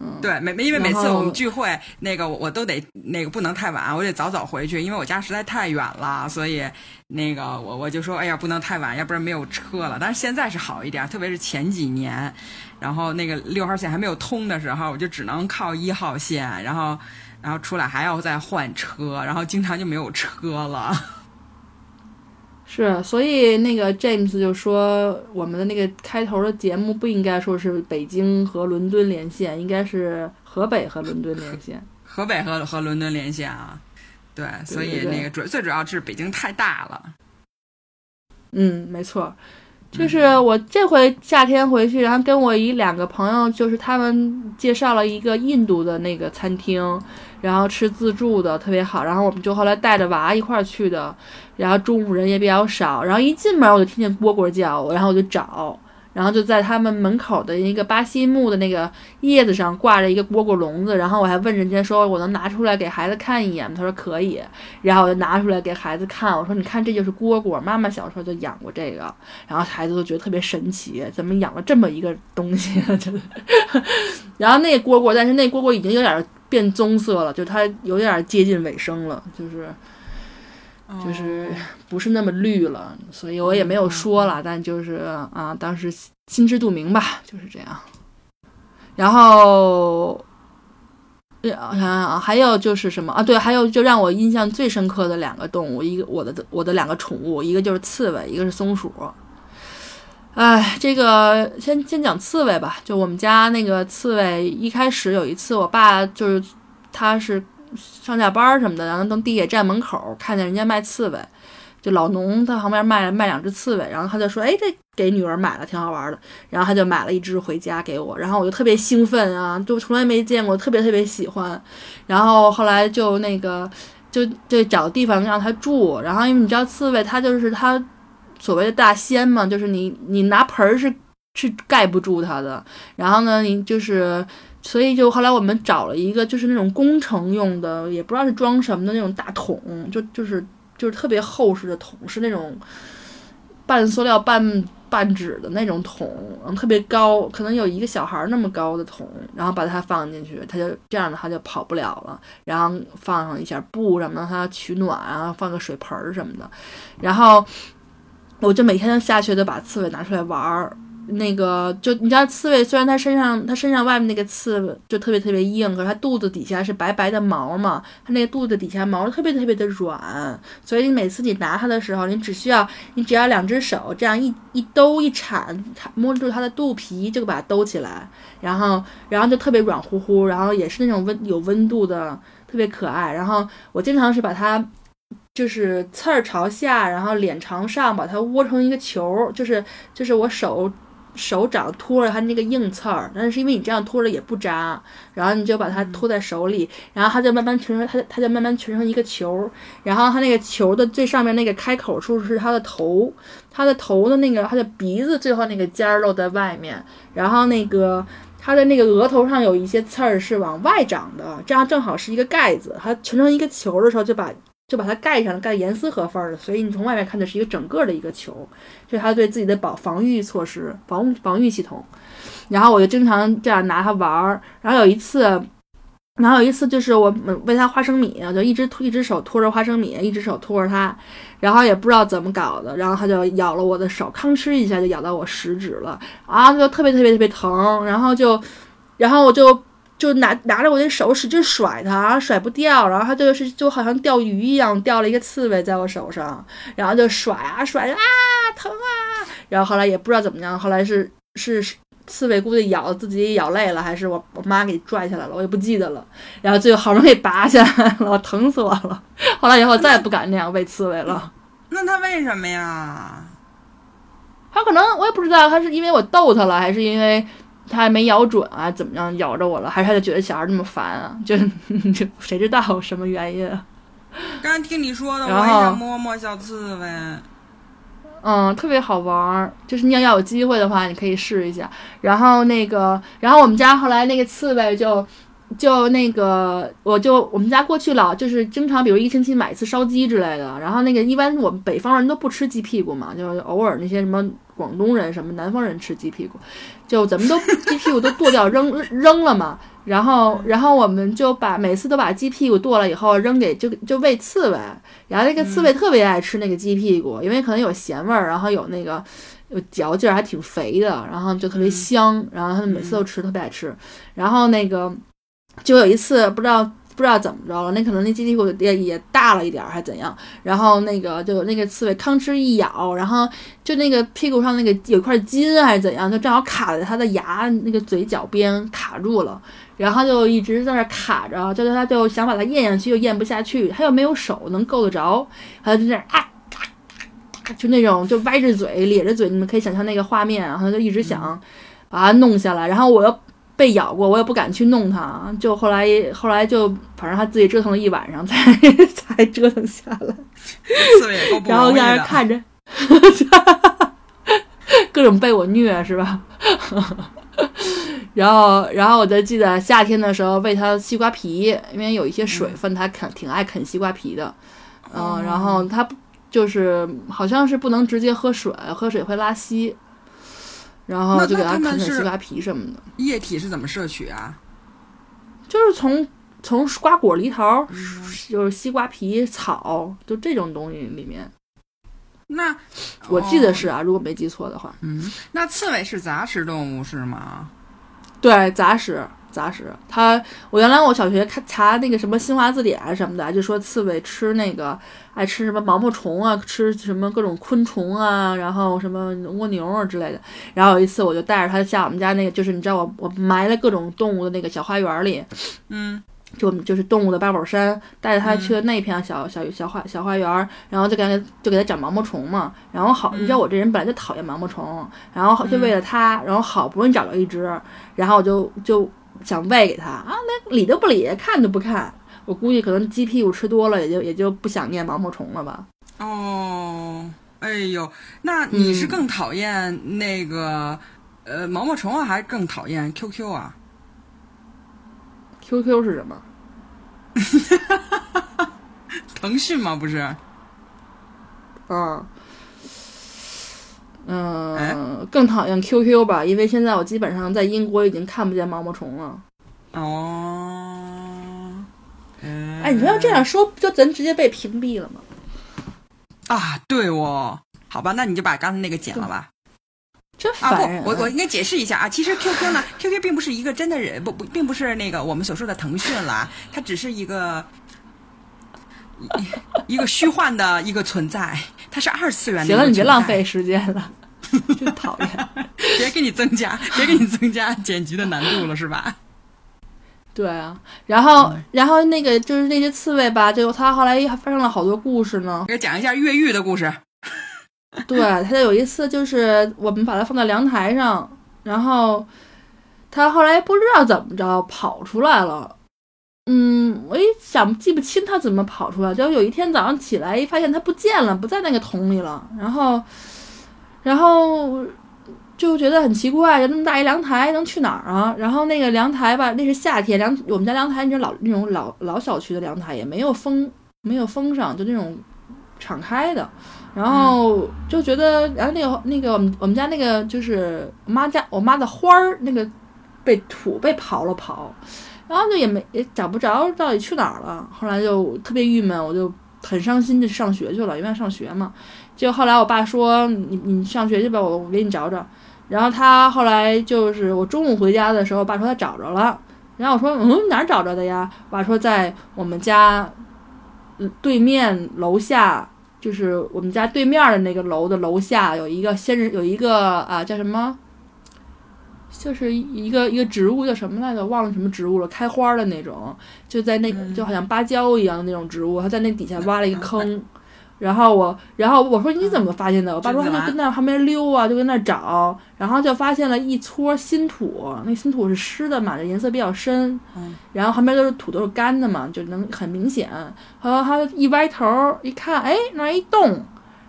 嗯，对，每因为每次我们聚会，那个我都得那个不能太晚，我得早早回去，因为我家实在太远了，所以那个我我就说，哎呀，不能太晚，要不然没有车了。但是现在是好一点，特别是前几年，然后那个六号线还没有通的时候，我就只能靠一号线，然后。然后出来还要再换车，然后经常就没有车了。是，所以那个 James 就说，我们的那个开头的节目不应该说是北京和伦敦连线，应该是河北和伦敦连线。河北和和伦敦连线啊，对，所以那个主最主要是北京太大了。嗯，没错。就是我这回夏天回去，然后跟我一两个朋友，就是他们介绍了一个印度的那个餐厅，然后吃自助的特别好，然后我们就后来带着娃一块儿去的，然后中午人也比较少，然后一进门我就听见蝈蝈叫，然后我就找。然后就在他们门口的一个巴西木的那个叶子上挂着一个蝈蝈笼子，然后我还问人家说我能拿出来给孩子看一眼吗？他说可以，然后我就拿出来给孩子看，我说你看这就是蝈蝈，妈妈小时候就养过这个，然后孩子都觉得特别神奇，怎么养了这么一个东西？真的。然后那蝈蝈，但是那蝈蝈已经有点变棕色了，就它有点接近尾声了，就是。就是不是那么绿了，所以我也没有说了，但就是啊，当时心知肚明吧，就是这样。然后，我想想啊，还有就是什么啊？对，还有就让我印象最深刻的两个动物，一个我的我的两个宠物，一个就是刺猬，一个是松鼠。哎，这个先先讲刺猬吧，就我们家那个刺猬，一开始有一次，我爸就是他是。上下班什么的，然后等地铁站门口看见人家卖刺猬，就老农在旁边卖卖两只刺猬，然后他就说：“哎，这给女儿买了，挺好玩的。”然后他就买了一只回家给我，然后我就特别兴奋啊，就从来没见过，特别特别喜欢。然后后来就那个就就找地方让他住，然后因为你知道刺猬它就是它所谓的大仙嘛，就是你你拿盆儿是是盖不住它的。然后呢，你就是。所以就后来我们找了一个，就是那种工程用的，也不知道是装什么的那种大桶，就就是就是特别厚实的桶，是那种半塑料半半纸的那种桶，特别高，可能有一个小孩那么高的桶，然后把它放进去，它就这样的它就跑不了了，然后放上一下布什么的，它取暖，然后放个水盆儿什么的，然后我就每天都下学都把刺猬拿出来玩儿。那个就你知道刺猬虽然它身上它身上外面那个刺就特别特别硬，可是它肚子底下是白白的毛嘛，它那个肚子底下毛特别特别的软，所以你每次你拿它的时候，你只需要你只要两只手这样一一兜一铲，它摸住它的肚皮就把它兜起来，然后然后就特别软乎乎，然后也是那种温有温度的，特别可爱。然后我经常是把它。就是刺儿朝下，然后脸朝上，把它窝成一个球，就是就是我手手掌托着它那个硬刺儿，但是因为你这样托着也不扎，然后你就把它托在手里，然后它就慢慢蜷成它它就慢慢蜷成一个球，然后它那个球的最上面那个开口处是它的头，它的头的那个它的鼻子最后那个尖儿露在外面，然后那个它的那个额头上有一些刺儿是往外长的，这样正好是一个盖子，它蜷成一个球的时候就把。就把它盖上，盖严丝合缝的，所以你从外面看的是一个整个的一个球，这是它对自己的保防御措施、防防御系统。然后我就经常这样拿它玩儿。然后有一次，然后有一次就是我喂它花生米，我就一只一只手托着花生米，一只手托着它，然后也不知道怎么搞的，然后它就咬了我的手，吭哧一下就咬到我食指了，啊，就特别特别特别疼，然后就，然后我就。就拿拿着我的手使劲甩它，甩不掉，然后它就是就好像钓鱼一样，钓了一个刺猬在我手上，然后就甩啊甩啊，疼啊！然后后来也不知道怎么样，后来是是刺猬估计咬自己咬累了，还是我我妈给拽下来了，我也不记得了。然后最后好不容易拔下来了，疼死我了。后来以后再也不敢那样喂刺猬了。那它为什么呀？它可能我也不知道，它是因为我逗它了，还是因为？他还没咬准啊，怎么样咬着我了？还是他就觉得小孩那么烦啊？就 就谁知道什么原因？刚听你说的，我也想摸摸小刺猬。嗯，特别好玩儿，就是你要要有机会的话，你可以试一下。然后那个，然后我们家后来那个刺猬就就那个，我就我们家过去老就是经常，比如一星期买一次烧鸡之类的。然后那个一般我们北方人都不吃鸡屁股嘛，就偶尔那些什么。广东人什么南方人吃鸡屁股，就咱们都 鸡屁股都剁掉扔扔了嘛。然后然后我们就把每次都把鸡屁股剁了以后扔给就就喂刺猬。然后那个刺猬特别爱吃那个鸡屁股，因为可能有咸味儿，然后有那个有嚼劲儿，还挺肥的，然后就特别香。然后他们每次都吃，特别爱吃。然后那个就有一次不知道。不知道怎么着了，那可能那鸡屁股也也大了一点，还是怎样？然后那个就那个刺猬吭哧一咬，然后就那个屁股上那个有块筋还是怎样，就正好卡在它的牙那个嘴角边卡住了，然后就一直在那卡着，就它就想把它咽下去又咽不下去，它又没有手能够得着，它就在那啊，就那种就歪着嘴咧着嘴，你们可以想象那个画面，然后就一直想把它弄下来，然后我又。被咬过，我也不敢去弄它。就后来，后来就反正他自己折腾了一晚上，才 才折腾下来。然后在那看着，各种被我虐是吧？然后，然后我就记得夏天的时候喂它西瓜皮，因为有一些水分，它啃挺爱啃西瓜皮的。嗯，然后它就是好像是不能直接喝水，喝水会拉稀。然后就给它啃啃西瓜皮什么的。液体是怎么摄取啊？就是从从瓜果、梨桃，就是西瓜皮、草，就这种东西里面。那我记得是啊，如果没记错的话。嗯，那刺猬是杂食动物是吗？对，杂食。杂食，它我原来我小学看查那个什么新华字典什么的，就说刺猬吃那个爱吃什么毛毛虫啊，吃什么各种昆虫啊，然后什么蜗牛啊之类的。然后有一次我就带着它下我们家那个，就是你知道我我埋了各种动物的那个小花园里，嗯。就就是动物的八宝山，带着它去了那片小小小花小花园，然后就给它就给它长毛毛虫嘛。然后好，你知道我这人本来就讨厌毛毛虫，然后就为了它，然后好不容易找到一只，然后我就就想喂给他啊，那理都不理，看都不看。我估计可能鸡屁股吃多了，也就也就不想念毛毛虫了吧。哦，哎呦，那你是更讨厌那个呃毛毛虫啊，还是更讨厌 QQ 啊？Q Q 是什么？腾讯吗？不是。嗯。嗯，更讨厌 Q Q 吧，因为现在我基本上在英国已经看不见毛毛虫了。哦。哎，你说要这样说，不就咱直接被屏蔽了吗？啊，对哦。好吧，那你就把刚才那个剪了吧。真啊。不，我我应该解释一下啊，其实 QQ 呢，QQ 并不是一个真的人，不不，并不是那个我们所说的腾讯啦，它只是一个一一个虚幻的一个存在，它是二次元的。行了，你别浪费，时间了，真讨厌。别给你增加，别给你增加剪辑的难度了，是吧？对啊，然后然后那个就是那些刺猬吧，就他后来还发生了好多故事呢。给讲一下越狱的故事。对，他就有一次就是我们把它放在阳台上，然后他后来不知道怎么着跑出来了。嗯，我也想记不清他怎么跑出来，就有一天早上起来一发现它不见了，不在那个桶里了，然后然后就觉得很奇怪，那么大一阳台能去哪儿啊？然后那个阳台吧，那是夏天，凉我们家阳台你知道老那种老老小区的阳台也没有封，没有封上，就那种敞开的。然后就觉得，然后那个那个我们我们家那个就是我妈家我妈的花儿那个被土被刨了刨，然后就也没也找不着到底去哪儿了。后来就特别郁闷，我就很伤心，就上学去了，因为上学嘛。就后来我爸说你你上学去吧，我我给你找找。然后他后来就是我中午回家的时候，爸说他找着了。然后我说嗯哪儿找着的呀？爸说在我们家嗯对面楼下。就是我们家对面的那个楼的楼下有一个仙人，有一个啊叫什么，就是一个一个植物叫什么来着？忘了什么植物了，开花的那种，就在那就好像芭蕉一样的那种植物，他在那底下挖了一个坑。然后我，然后我说你怎么发现的？我爸说他就跟那旁边溜啊，就跟那找，然后就发现了一撮新土，那新土是湿的嘛，颜色比较深，然后旁边都是土都是干的嘛，就能很明显。然后他一歪头一看，哎，那一洞，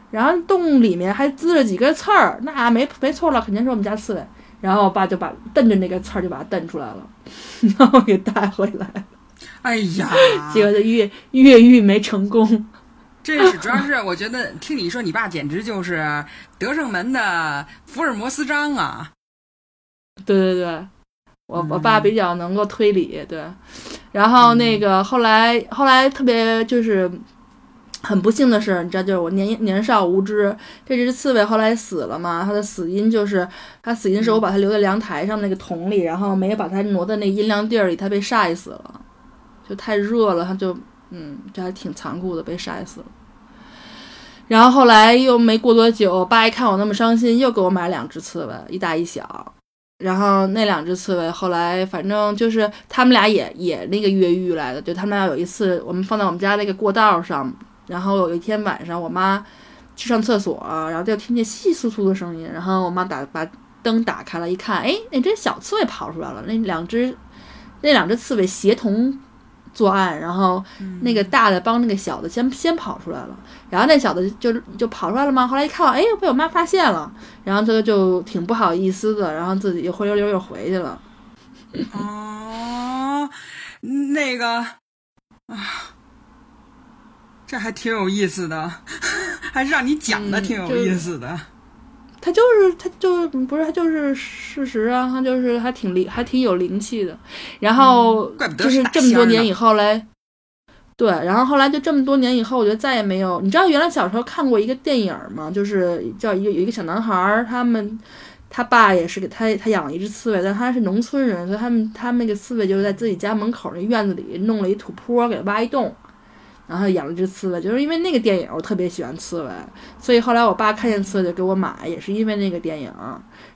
然后洞里面还滋着几根刺儿，那没没错了，肯定是我们家刺猬。然后我爸就把瞪着那个刺儿就把它瞪出来了，然后给带回来。哎呀，结果越越狱没成功。这是主要是我觉得听你说，你爸简直就是德胜门的福尔摩斯章啊！对对对，我我爸比较能够推理，对。然后那个后来后来特别就是很不幸的是，你知道，就是我年年少无知，这只刺猬后来死了嘛？它的死因就是它死因是我把它留在阳台上那个桶里，然后没有把它挪到那阴凉地儿里，它被晒死了，就太热了，它就。嗯，这还挺残酷的，被晒死了。然后后来又没过多久，我爸一看我那么伤心，又给我买两只刺猬，一大一小。然后那两只刺猬后来反正就是他们俩也也那个越狱来的，就他们俩有一次我们放在我们家那个过道上，然后有一天晚上我妈去上厕所，然后就听见窸窸窣窣的声音，然后我妈打把灯打开了，一看，哎，那只小刺猬跑出来了，那两只那两只刺猬协同。作案，然后那个大的帮那个小的先先跑出来了，然后那小的就就跑出来了吗？后来一看，哎，被我妈发现了，然后这就挺不好意思的，然后自己又灰溜溜又回去了。哦，那个啊，这还挺有意思的，还是让你讲的挺有意思的。他就是他就不是他就是事实啊，他就是还挺灵还挺有灵气的，然后就是这么多年以后嘞，对，然后后来就这么多年以后，我觉得再也没有，你知道原来小时候看过一个电影吗？就是叫一个有一个小男孩，他们他爸也是给他他养了一只刺猬，但他是农村人，所以他们他们那个刺猬就是在自己家门口那院子里弄了一土坡，给挖一洞。然后养了只刺猬，就是因为那个电影，我特别喜欢刺猬，所以后来我爸看见刺猬就给我买，也是因为那个电影。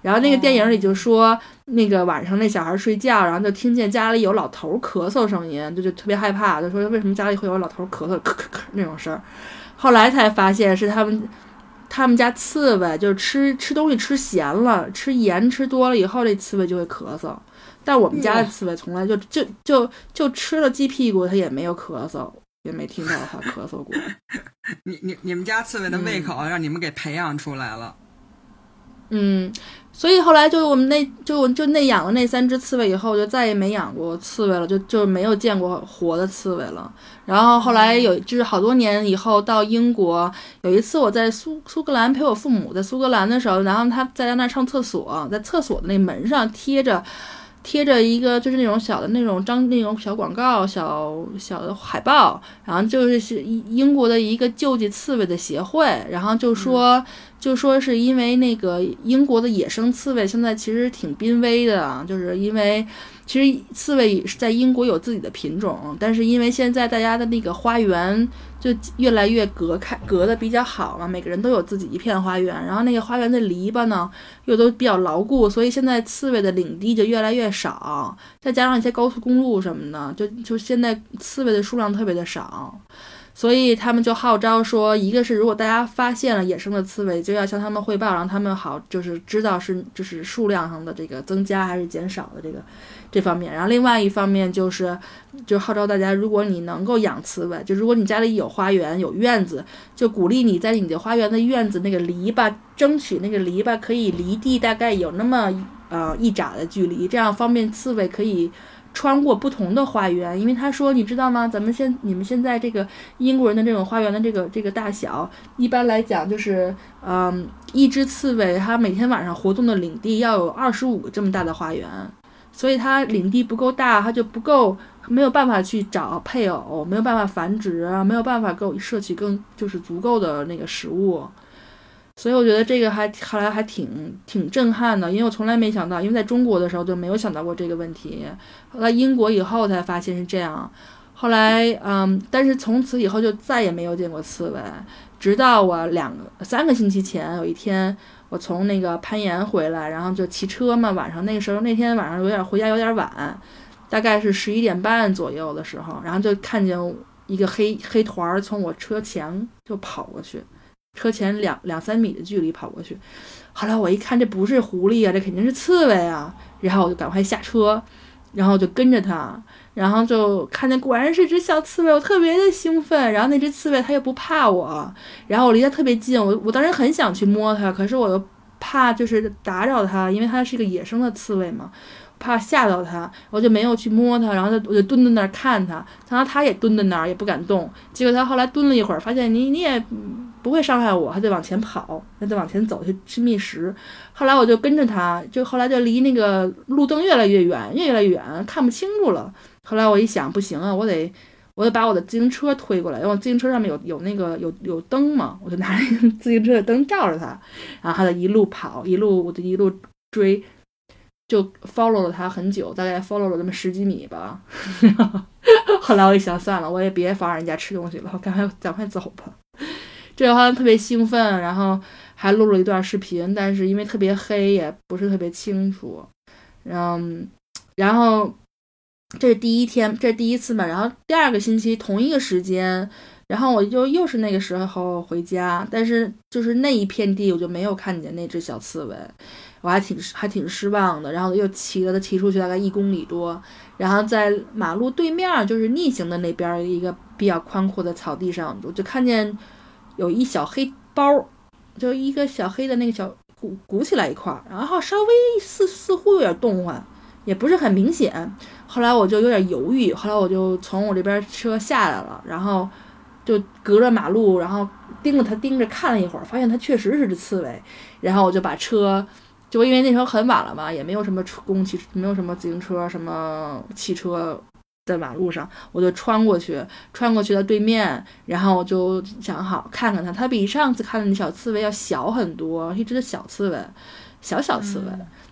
然后那个电影里就说，那个晚上那小孩睡觉，然后就听见家里有老头咳嗽声音，就就特别害怕，就说为什么家里会有老头咳嗽，咳咳咳那种声儿。后来才发现是他们，他们家刺猬就是吃吃东西吃咸了，吃盐吃多了以后，这刺猬就会咳嗽。但我们家的刺猬从来就就就就吃了鸡屁股，它也没有咳嗽。也没听到他咳嗽过。你你你们家刺猬的胃口让你们给培养出来了。嗯，所以后来就我们那就就那养了那三只刺猬以后，就再也没养过刺猬了，就就没有见过活的刺猬了。然后后来有就是好多年以后到英国，有一次我在苏苏格兰陪我父母在苏格兰的时候，然后他在那上厕所，在厕所的那门上贴着。贴着一个就是那种小的那种张那种小广告小小的海报，然后就是是英英国的一个救济刺猬的协会，然后就说就说是因为那个英国的野生刺猬现在其实挺濒危的啊，就是因为其实刺猬是在英国有自己的品种，但是因为现在大家的那个花园就越来越隔开，隔的比较好嘛，每个人都有自己一片花园，然后那个花园的篱笆呢又都比较牢固，所以现在刺猬的领地就越来越少，再加上一些高速公路什么的，就就现在刺猬的数量特别的少。所以他们就号召说，一个是如果大家发现了野生的刺猬，就要向他们汇报，让他们好就是知道是就是数量上的这个增加还是减少的这个这方面。然后另外一方面就是就号召大家，如果你能够养刺猬，就如果你家里有花园有院子，就鼓励你在你的花园的院子那个篱笆，争取那个篱笆可以离地大概有那么呃一拃的距离，这样方便刺猬可以。穿过不同的花园，因为他说，你知道吗？咱们现你们现在这个英国人的这种花园的这个这个大小，一般来讲就是，嗯，一只刺猬它每天晚上活动的领地要有二十五这么大的花园，所以它领地不够大，它就不够，没有办法去找配偶，没有办法繁殖，没有办法够摄取更就是足够的那个食物。所以我觉得这个还后来还挺挺震撼的，因为我从来没想到，因为在中国的时候就没有想到过这个问题，后来英国以后才发现是这样。后来，嗯，但是从此以后就再也没有见过刺猬，直到我两三个星期前有一天，我从那个攀岩回来，然后就骑车嘛，晚上那个时候那天晚上有点回家有点晚，大概是十一点半左右的时候，然后就看见一个黑黑团儿从我车前就跑过去。车前两两三米的距离跑过去，后来我一看这不是狐狸啊，这肯定是刺猬啊，然后我就赶快下车，然后就跟着它，然后就看见果然是只小刺猬，我特别的兴奋。然后那只刺猬它又不怕我，然后我离它特别近，我我当时很想去摸它，可是我又怕就是打扰它，因为它是一个野生的刺猬嘛。怕吓到它，我就没有去摸它，然后就我就蹲在那儿看它，然后它也蹲在那儿也不敢动。结果它后来蹲了一会儿，发现你你也不会伤害我，它就往前跑，它就往前走去去觅食。后来我就跟着它，就后来就离那个路灯越来越远，越来越远，看不清楚了。后来我一想，不行啊，我得我得把我的自行车推过来，因为自行车上面有有那个有有灯嘛，我就拿那个 自行车的灯照着它，然后它就一路跑，一路我就一路追。就 follow 了他很久，大概 follow 了那么十几米吧。后来我一想，算了，我也别妨碍人家吃东西了，赶快赶快走吧。这好像特别兴奋，然后还录了一段视频，但是因为特别黑，也不是特别清楚。嗯，然后这是第一天，这是第一次嘛。然后第二个星期同一个时间，然后我就又是那个时候回家，但是就是那一片地，我就没有看见那只小刺猬。我还挺还挺失望的，然后又骑了，他骑出去大概一公里多，然后在马路对面就是逆行的那边一个比较宽阔的草地上，我就看见有一小黑包，就一个小黑的那个小鼓鼓起来一块儿，然后稍微似似乎有点动换，也不是很明显。后来我就有点犹豫，后来我就从我这边车下来了，然后就隔着马路，然后盯着它盯着看了一会儿，发现它确实是只刺猬，然后我就把车。就因为那时候很晚了嘛，也没有什么公共汽，没有什么自行车，什么汽车在马路上，我就穿过去，穿过去到对面，然后我就想好看看它，它比上次看的那小刺猬要小很多，一只小刺猬，小小刺猬，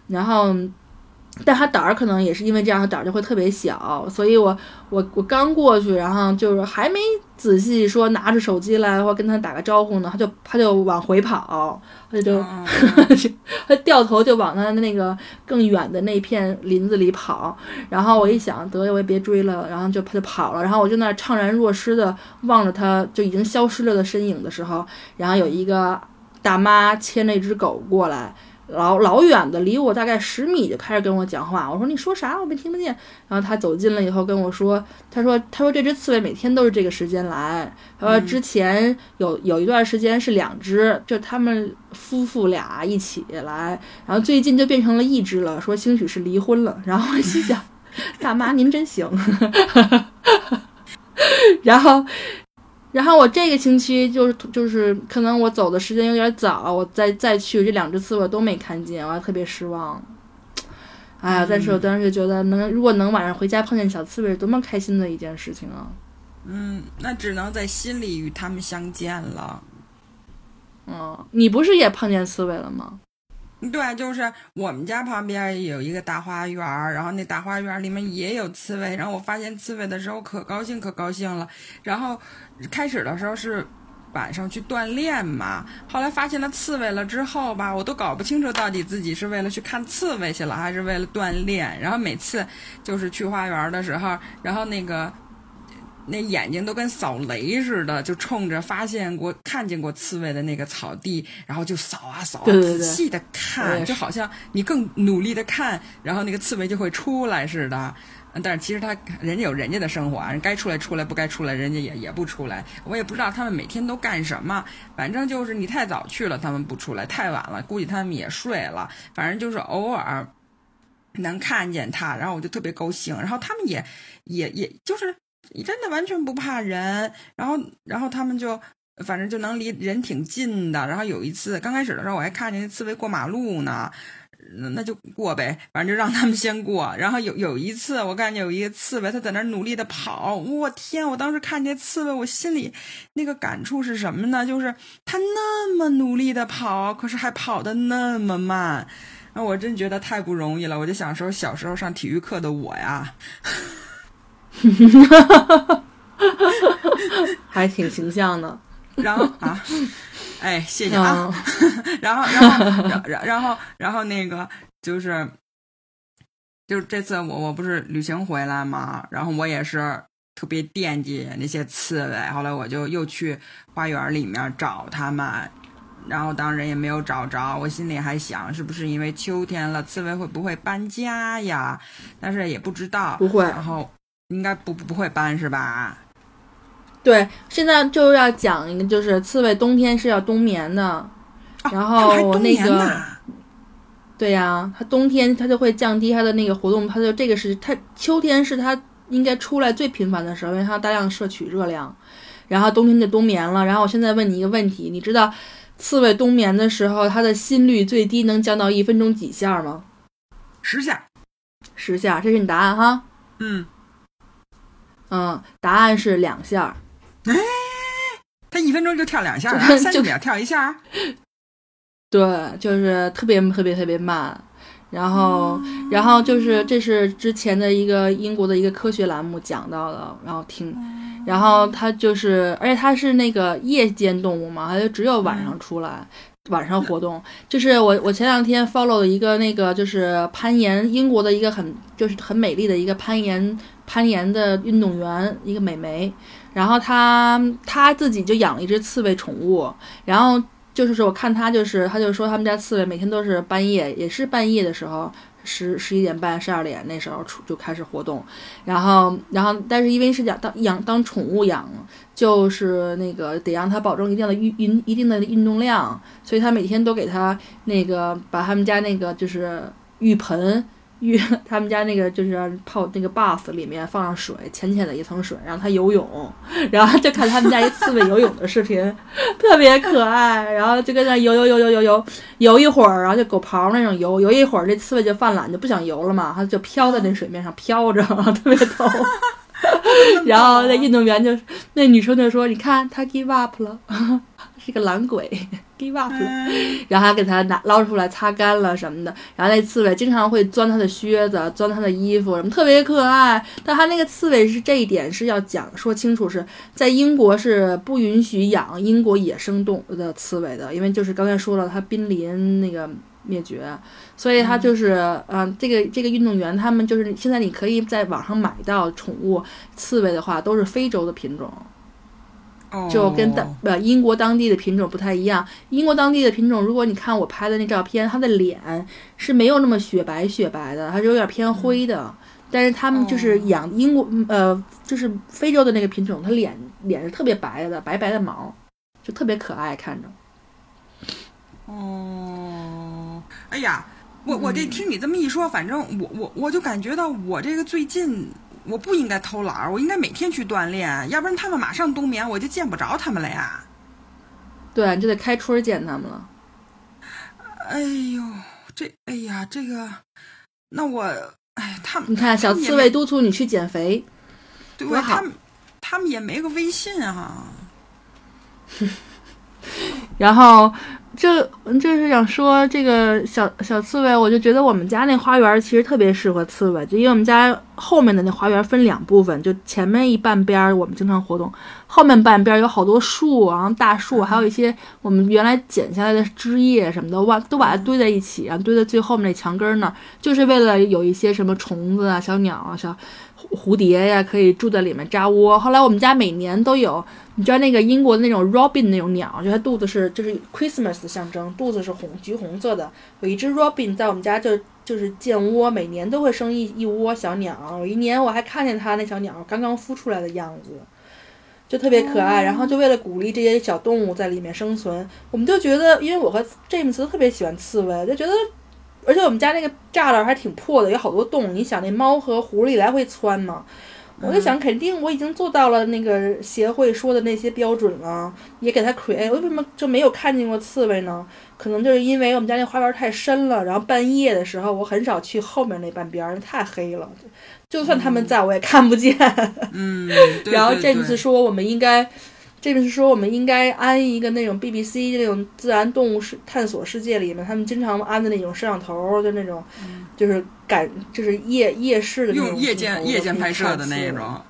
然后。但他胆儿可能也是因为这样，他胆儿就会特别小，所以我我我刚过去，然后就是还没仔细说拿着手机来或跟他打个招呼呢，他就他就往回跑，他就 他掉头就往他那个更远的那片林子里跑，然后我一想得我也别追了，然后就他就跑了，然后我就那怅然若失的望着他就已经消失了的身影的时候，然后有一个大妈牵了一只狗过来。老老远的，离我大概十米就开始跟我讲话。我说你说啥？我没听不见。然后他走近了以后跟我说：“他说他说这只刺猬每天都是这个时间来。他说之前有有一段时间是两只，就他们夫妇俩一起来。然后最近就变成了一只了。说兴许是离婚了。然后我心想，大妈您真行。然后。然后我这个星期就是就是可能我走的时间有点早，我再再去这两只刺猬都没看见，我还特别失望。哎呀，但是我当时觉得能如果能晚上回家碰见小刺猬，多么开心的一件事情啊！嗯，那只能在心里与他们相见了。嗯，你不是也碰见刺猬了吗？对，就是我们家旁边有一个大花园，然后那大花园里面也有刺猬。然后我发现刺猬的时候，可高兴可高兴了。然后开始的时候是晚上去锻炼嘛，后来发现了刺猬了之后吧，我都搞不清楚到底自己是为了去看刺猬去了，还是为了锻炼。然后每次就是去花园的时候，然后那个。那眼睛都跟扫雷似的，就冲着发现过、看见过刺猬的那个草地，然后就扫啊扫啊，仔细的看，就好像你更努力的看，然后那个刺猬就会出来似的。但是其实他人家有人家的生活啊，人该出来出来，不该出来人家也也不出来。我也不知道他们每天都干什么，反正就是你太早去了，他们不出来；太晚了，估计他们也睡了。反正就是偶尔能看见他，然后我就特别高兴。然后他们也也也就是。真的完全不怕人，然后，然后他们就，反正就能离人挺近的。然后有一次，刚开始的时候，我还看见那刺猬过马路呢，那就过呗，反正就让他们先过。然后有有一次，我看见有一个刺猬，它在那努力的跑，我天！我当时看见刺猬，我心里那个感触是什么呢？就是它那么努力的跑，可是还跑得那么慢，那我真觉得太不容易了。我就想说，小时候上体育课的我呀。哈哈哈哈哈，还挺形象的。然后啊，哎，谢谢啊。然后，然后，然然后，然后那个就是，就是这次我我不是旅行回来嘛，然后我也是特别惦记那些刺猬。后来我就又去花园里面找它们，然后当然也没有找着。我心里还想，是不是因为秋天了，刺猬会不会搬家呀？但是也不知道，不会。然后。应该不不会搬是吧？对，现在就要讲一个，就是刺猬冬天是要冬眠的，然后那个，对呀，它冬天它就会降低它的那个活动，它就这个是它秋天是它应该出来最频繁的时候，因为它大量摄取热量，然后冬天就冬眠了。然后我现在问你一个问题，你知道刺猬冬眠的时候它的心率最低能降到一分钟几下吗？十下，十下，这是你答案哈？嗯。嗯，答案是两下。哎，他一分钟就跳两下，三十秒跳一下。对，就是特别特别特别慢。然后，然后就是这是之前的一个英国的一个科学栏目讲到的，然后听，然后它就是，而且它是那个夜间动物嘛，它就只有晚上出来，晚上活动。就是我我前两天 follow 了一个那个就是攀岩，英国的一个很就是很美丽的一个攀岩。攀岩的运动员，一个美眉，然后她她自己就养了一只刺猬宠物，然后就是说，我看她就是，她就说他们家刺猬每天都是半夜，也是半夜的时候，十十一点半、十二点那时候出就开始活动，然后然后但是因为是养当养当宠物养，就是那个得让它保证一定的运运一定的运动量，所以他每天都给它那个把他们家那个就是浴盆。浴他们家那个就是泡那个 bath 里面放上水，浅浅的一层水，让它游泳，然后就看他们家一刺猬游泳的视频，特别可爱。然后就跟那游游游游游游游一会儿，然后就狗刨那种游游一会儿，这刺猬就犯懒，就不想游了嘛，它就飘在那水面上飘着，特别逗。然后那运动员就那女生就说：“你看，他 give up 了。”是个懒鬼，give up 了，然后还给它拿捞出来擦干了什么的。然后那刺猬经常会钻它的靴子，钻它的衣服，什么特别可爱。但它那个刺猬是这一点是要讲说清楚，是在英国是不允许养英国野生动物的刺猬的，因为就是刚才说了，它濒临那个灭绝，所以它就是嗯，这个这个运动员他们就是现在你可以在网上买到宠物刺猬的话，都是非洲的品种。就跟当呃英国当地的品种不太一样。英国当地的品种，如果你看我拍的那照片，它的脸是没有那么雪白雪白的，它是有点偏灰的。但是他们就是养英国呃，就是非洲的那个品种，它脸脸是特别白的，白白的毛，就特别可爱，看着。哦，哎呀，我我这听你这么一说，反正我我我就感觉到我这个最近。我不应该偷懒儿，我应该每天去锻炼，要不然他们马上冬眠，我就见不着他们了呀。对，就得开春见他们了。哎呦，这，哎呀，这个，那我，哎，他们，你看，小刺猬督促你去减肥，对，他们，他们也没个微信啊。然后这就是想说这个小小刺猬，我就觉得我们家那花园其实特别适合刺猬，就因为我们家后面的那花园分两部分，就前面一半边儿我们经常活动，后面半边有好多树，然后大树，还有一些我们原来剪下来的枝叶什么的，哇，都把它堆在一起，然后堆在最后面那墙根儿那儿，就是为了有一些什么虫子啊、小鸟啊、小蝴蝶呀，可以住在里面扎窝。后来我们家每年都有，你知道那个英国的那种 robin 那种鸟，就它肚子是就是 Christmas 的象征，肚子是红橘红色的。有一只 robin 在我们家就就是建窝，每年都会生一一窝小鸟。有一年我还看见它那小鸟刚刚孵出来的样子，就特别可爱。然后就为了鼓励这些小动物在里面生存，我们就觉得，因为我和詹姆斯都特别喜欢刺猬，就觉得。而且我们家那个栅栏还挺破的，有好多洞。你想那猫和狐狸来回窜嘛？我就想，肯定我已经做到了那个协会说的那些标准了，也给它 create。为什么就没有看见过刺猬呢？可能就是因为我们家那花园太深了，然后半夜的时候我很少去后面那半边，太黑了。就算他们在我也看不见。嗯，然后这次说我们应该。这个是说，我们应该安一个那种 BBC 那种自然动物世探索世界里面，他们经常安的那种摄像头，就那种，就是感就是夜夜视的那种，用夜间夜间拍摄的那种。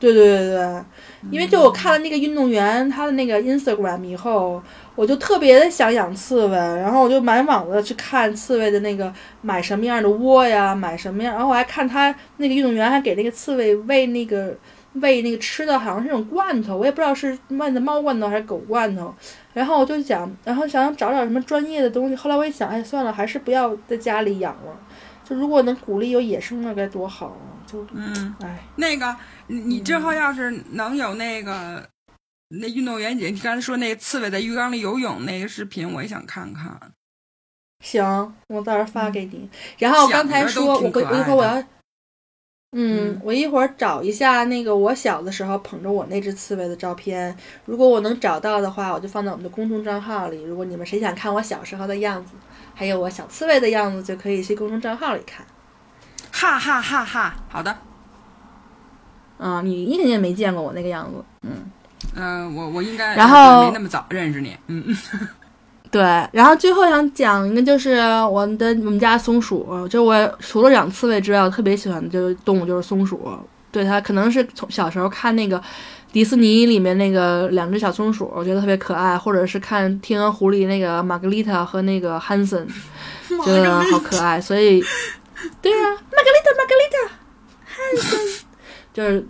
对对对对，因为就我看了那个运动员他的那个 Instagram 以后，我就特别的想养刺猬，然后我就满网的去看刺猬的那个买什么样的窝呀，买什么样，然后我还看他那个运动员还给那个刺猬喂那个。喂，那个吃的好像是那种罐头，我也不知道是卖的猫罐头还是狗罐头。然后我就想，然后想找找什么专业的东西。后来我一想，哎，算了，还是不要在家里养了。就如果能鼓励有野生的，该多好啊！就嗯，哎，那个你你之后要是能有那个那运动员姐，你刚才说那个刺猬在浴缸里游泳那个视频，我也想看看。行，我到时候发给你。然后刚才说，我回我一会儿我要。嗯，我一会儿找一下那个我小的时候捧着我那只刺猬的照片，如果我能找到的话，我就放在我们的公众账号里。如果你们谁想看我小时候的样子，还有我小刺猬的样子，就可以去公众账号里看。哈哈哈哈！好的。嗯，你你肯定没见过我那个样子。嗯嗯，我我应该然后没那么早认识你。嗯嗯。对，然后最后想讲一个，就是我的我们家松鼠，就我除了养刺猬之外，我特别喜欢的就是动物就是松鼠。对它可能是从小时候看那个迪士尼里面那个两只小松鼠，我觉得特别可爱，或者是看《天鹅湖》里那个玛格丽塔和那个汉森，觉得好可爱。所以，对啊，玛格丽塔，玛格丽塔，汉森，就是。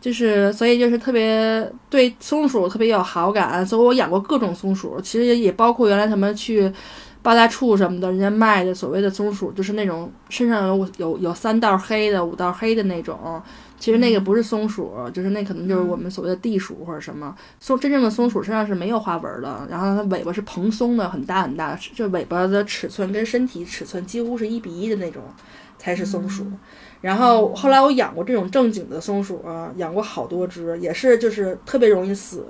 就是，所以就是特别对松鼠特别有好感，所以我养过各种松鼠，其实也也包括原来他们去八大处什么的，人家卖的所谓的松鼠，就是那种身上有有有三道黑的、五道黑的那种，其实那个不是松鼠，就是那可能就是我们所谓的地鼠或者什么松。真正的松鼠身上是没有花纹的，然后它尾巴是蓬松的，很大很大，这尾巴的尺寸跟身体尺寸几乎是一比一的那种，才是松鼠。然后后来我养过这种正经的松鼠啊，养过好多只，也是就是特别容易死。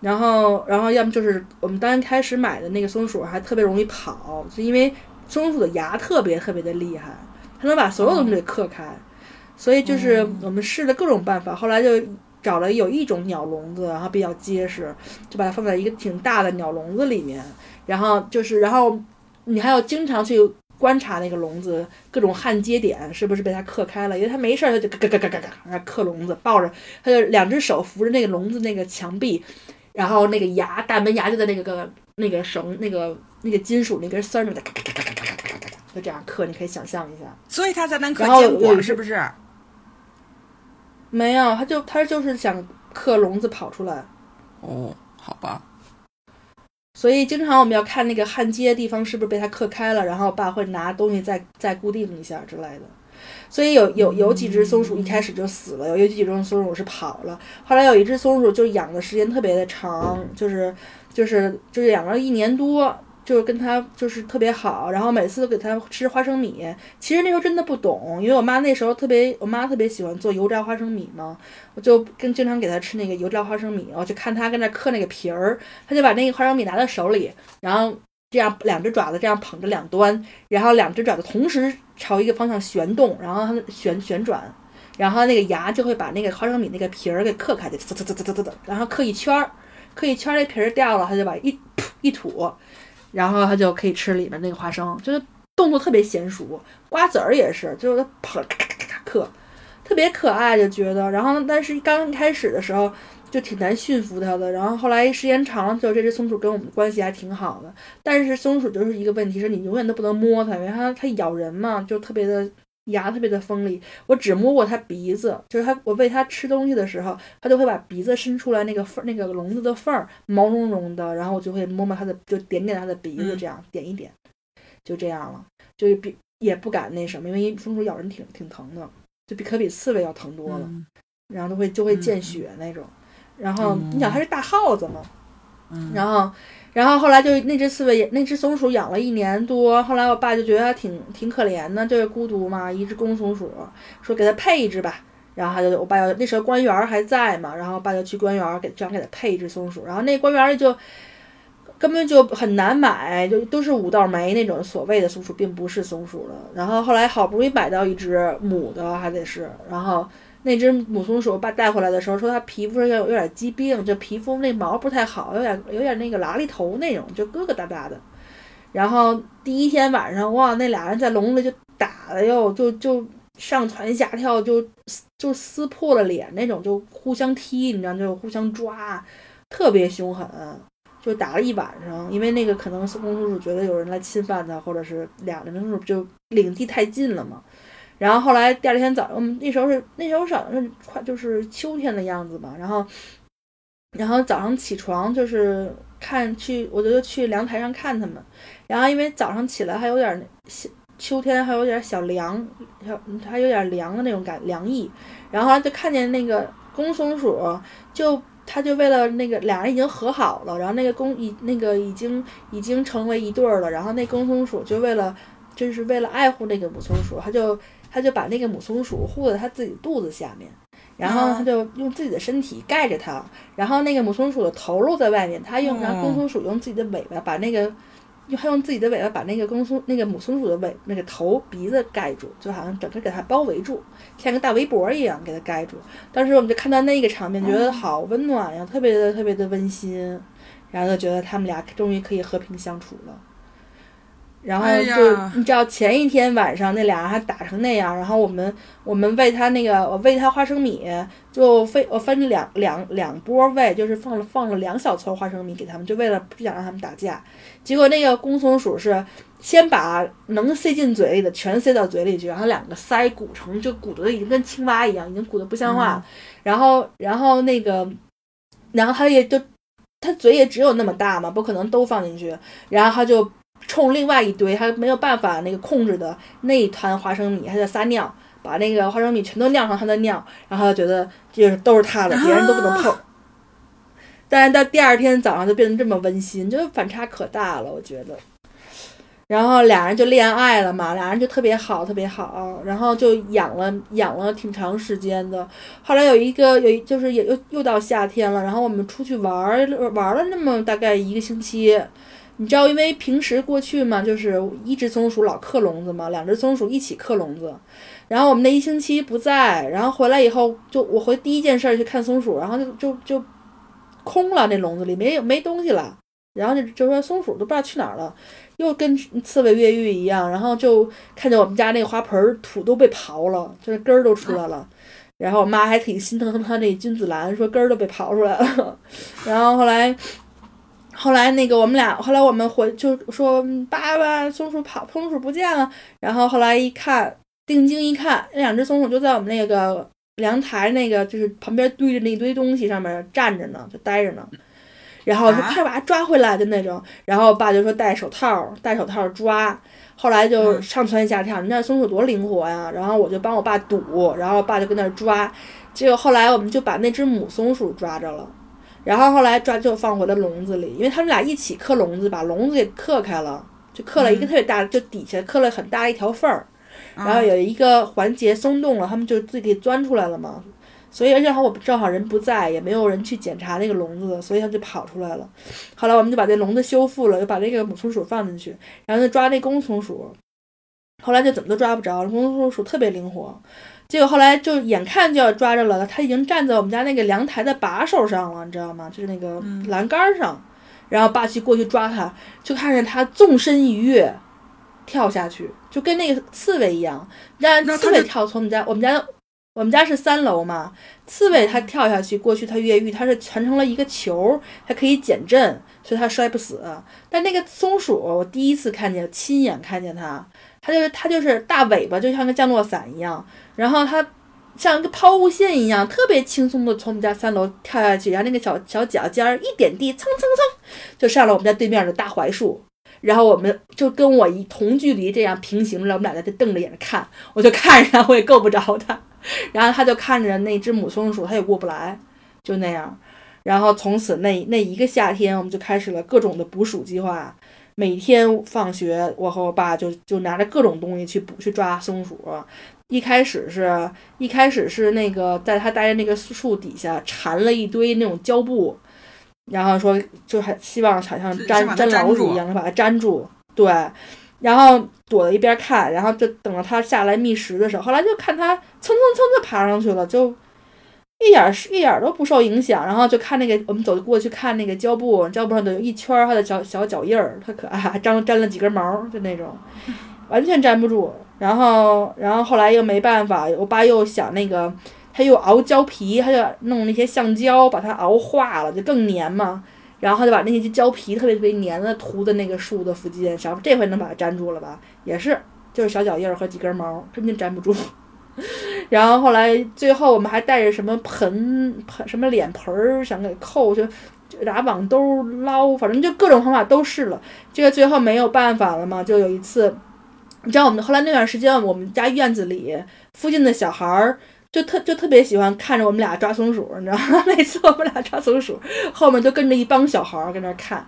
然后，然后要么就是我们刚开始买的那个松鼠还特别容易跑，就因为松鼠的牙特别特别的厉害，它能把所有东西给磕开。所以就是我们试了各种办法，后来就找了有一种鸟笼子，然后比较结实，就把它放在一个挺大的鸟笼子里面。然后就是，然后你还要经常去。观察那个笼子各种焊接点是不是被它刻开了？因为它没事儿，它就嘎嘎嘎嘎嘎嘎刻笼子，抱着它就两只手扶着那个笼子那个墙壁，然后那个牙大门牙就在那个个那个绳那个那个金属那根丝儿那嘎嘎嘎嘎嘎嘎嘎嘎，就这样刻，你可以想象一下。所以它才能刻坚果，是不是？没有，它就他就是想刻笼子跑出来。哦，好吧。所以经常我们要看那个焊接的地方是不是被它刻开了，然后爸会拿东西再再固定一下之类的。所以有有有几只松鼠一开始就死了，有有几只松鼠是跑了。后来有一只松鼠就养的时间特别的长，就是就是就是养了一年多。就是跟他就是特别好，然后每次都给他吃花生米。其实那时候真的不懂，因为我妈那时候特别，我妈特别喜欢做油炸花生米嘛，我就跟经常给他吃那个油炸花生米。我就看他跟那嗑那个皮儿，他就把那个花生米拿在手里，然后这样两只爪子这样捧着两端，然后两只爪子同时朝一个方向旋动，然后它旋旋转，然后那个牙就会把那个花生米那个皮儿给嗑开，就啧啧啧啧啧啧，然后嗑一圈儿，嗑一圈儿那皮儿掉了，他就把一。一吐，然后它就可以吃里面那个花生，就是动作特别娴熟。瓜子儿也是，就是它跑咔咔咔咔嗑，特别可爱，就觉得。然后但是刚开始的时候就挺难驯服它的，然后后来时间长了，就这只松鼠跟我们关系还挺好的。但是松鼠就是一个问题，是你永远都不能摸它，因为它它咬人嘛，就特别的。牙特别的锋利，我只摸过它鼻子，就是它，我喂它吃东西的时候，它就会把鼻子伸出来那个缝，那个笼子的缝儿，毛茸茸的，然后我就会摸摸它的，就点点它的鼻子，这样点一点，就这样了，就比也不敢那什么，因为松鼠咬人挺挺疼的，就比可比刺猬要疼多了，然后都会就会见血那种，然后你想它是大耗子嘛，然后。然后后来就那只刺猬，那只松鼠养了一年多。后来我爸就觉得它挺挺可怜的，就是孤独嘛，一只公松鼠，说给它配一只吧。然后他就我爸要那时候官员还在嘛，然后爸就去官员给想给它配一只松鼠。然后那官员就根本就很难买，就都是五道眉那种所谓的松鼠，并不是松鼠的。然后后来好不容易买到一只母的，还得是，然后。那只母松鼠，爸带回来的时候说它皮肤上有有点疾病，就皮肤那毛不太好，有点有点那个拉力头那种，就疙疙瘩瘩的。然后第一天晚上，哇，那俩人在笼子就打的哟，就就上蹿下跳，就就撕破了脸那种，就互相踢，你知道，就互相抓，特别凶狠，就打了一晚上。因为那个可能公松鼠觉得有人来侵犯它，或者是俩人松鼠就领地太近了嘛。然后后来第二天早上，那时候是那时候早上是快就是秋天的样子嘛。然后，然后早上起床就是看去，我就去阳台上看他们。然后因为早上起来还有点小秋天，还有点小凉，小还有点凉的那种感凉意。然后就看见那个公松鼠，就他就为了那个俩人已经和好了，然后那个公已那个已经已经成为一对儿了。然后那公松鼠就为了就是为了爱护那个母松鼠，他就。他就把那个母松鼠护在他自己肚子下面，然后他就用自己的身体盖着它，然后那个母松鼠的头露在外面，他用然后公松鼠用自己的尾巴把那个，用他用自己的尾巴把那个公松那个母松鼠的尾那个头鼻子盖住，就好像整个给它包围住，像个大围脖一样给它盖住。当时我们就看到那个场面，觉得好温暖呀，特别的特别的温馨，然后就觉得他们俩终于可以和平相处了。然后就你知道前一天晚上那俩人还打成那样，然后我们我们喂它那个我喂它花生米，就分我分两两两波喂，就是放了放了两小撮花生米给他们，就为了不想让他们打架。结果那个公松鼠是先把能塞进嘴里的全塞到嘴里去，然后两个腮鼓成就鼓得已经跟青蛙一样，已经鼓得不像话。然后然后那个然后它也就它嘴也只有那么大嘛，不可能都放进去，然后它就。冲另外一堆，他没有办法那个控制的那一团花生米，他在撒尿，把那个花生米全都尿上他的尿，然后他觉得就是都是他的，别人都不能碰。但是到第二天早上就变得这么温馨，就反差可大了，我觉得。然后俩人就恋爱了嘛，俩人就特别好，特别好，然后就养了养了挺长时间的。后来有一个有就是也又又到夏天了，然后我们出去玩玩了那么大概一个星期。你知道，因为平时过去嘛，就是一只松鼠老克笼子嘛，两只松鼠一起克笼子。然后我们那一星期不在，然后回来以后，就我回第一件事去看松鼠，然后就就就空了，那笼子里没有没东西了。然后就就说松鼠都不知道去哪儿了，又跟刺猬越狱一样。然后就看见我们家那个花盆土都被刨了，就是根儿都出来了。然后我妈还挺心疼它那君子兰，说根儿都被刨出来了。然后后来。后来那个我们俩，后来我们回就说爸爸，松鼠跑，松鼠不见了。然后后来一看，定睛一看，那两只松鼠就在我们那个阳台那个就是旁边堆着那一堆东西上面站着呢，就待着呢。然后就快把它抓回来的那种。然后爸就说戴手套，戴手套抓。后来就上蹿下跳，你知道松鼠多灵活呀。然后我就帮我爸堵，然后爸就跟那抓。结果后来我们就把那只母松鼠抓着了。然后后来抓就放回了笼子里，因为他们俩一起刻笼子，把笼子给刻开了，就刻了一个特别大，就底下刻了很大一条缝儿，然后有一个环节松动了，他们就自己给钻出来了嘛。所以正好我正好人不在，也没有人去检查那个笼子，所以它就跑出来了。后来我们就把这笼子修复了，又把那个母松鼠放进去，然后就抓那公松鼠。后来就怎么都抓不着，公松鼠特别灵活。结果后来就眼看就要抓着了，他已经站在我们家那个阳台的把手上了，你知道吗？就是那个栏杆上，然后霸气过去抓他，就看见他纵身一跃，跳下去，就跟那个刺猬一样，让那刺猬跳从我们家，我们家我们家是三楼嘛，刺猬它跳下去过去，它越狱，它是传成了一个球，它可以减震，所以它摔不死。但那个松鼠，我第一次看见，亲眼看见它，它就是它就是大尾巴，就像个降落伞一样，然后它像一个抛物线一样，特别轻松的从我们家三楼跳下去，然后那个小小脚尖儿一点地，蹭蹭蹭就上了我们家对面的大槐树。然后我们就跟我一同距离这样平行着，我们俩在这瞪着眼看，我就看着它，我也够不着它，然后它就看着那只母松鼠，它也过不来，就那样。然后从此那那一个夏天，我们就开始了各种的捕鼠计划。每天放学，我和我爸就就拿着各种东西去捕去抓松鼠。一开始是一开始是那个在他待的那个树底下缠了一堆那种胶布，然后说就还希望好像粘粘老鼠一样，把它粘住。对，然后躲在一边看，然后就等到它下来觅食的时候，后来就看它蹭蹭蹭就爬上去了，就一点儿是一点儿都不受影响。然后就看那个我们走过去看那个胶布，胶布上都有一圈儿它的小小脚印儿，特可爱，还粘粘了几根毛儿，就那种，完全粘不住。然后，然后后来又没办法，我爸又想那个，他又熬胶皮，他就弄那些橡胶把它熬化了，就更粘嘛。然后他就把那些胶皮特别特别粘的涂在那个树的附近，想这回能把它粘住了吧？也是，就是小脚印儿和几根毛，根本粘不住。然后后来最后我们还带着什么盆盆什么脸盆儿想给扣，就就拿网兜捞，反正就各种方法都试了。这个最后没有办法了嘛，就有一次，你知道我们后来那段时间，我们家院子里附近的小孩儿就特就特别喜欢看着我们俩抓松鼠，你知道吗？每次我们俩抓松鼠，后面就跟着一帮小孩儿跟那儿看，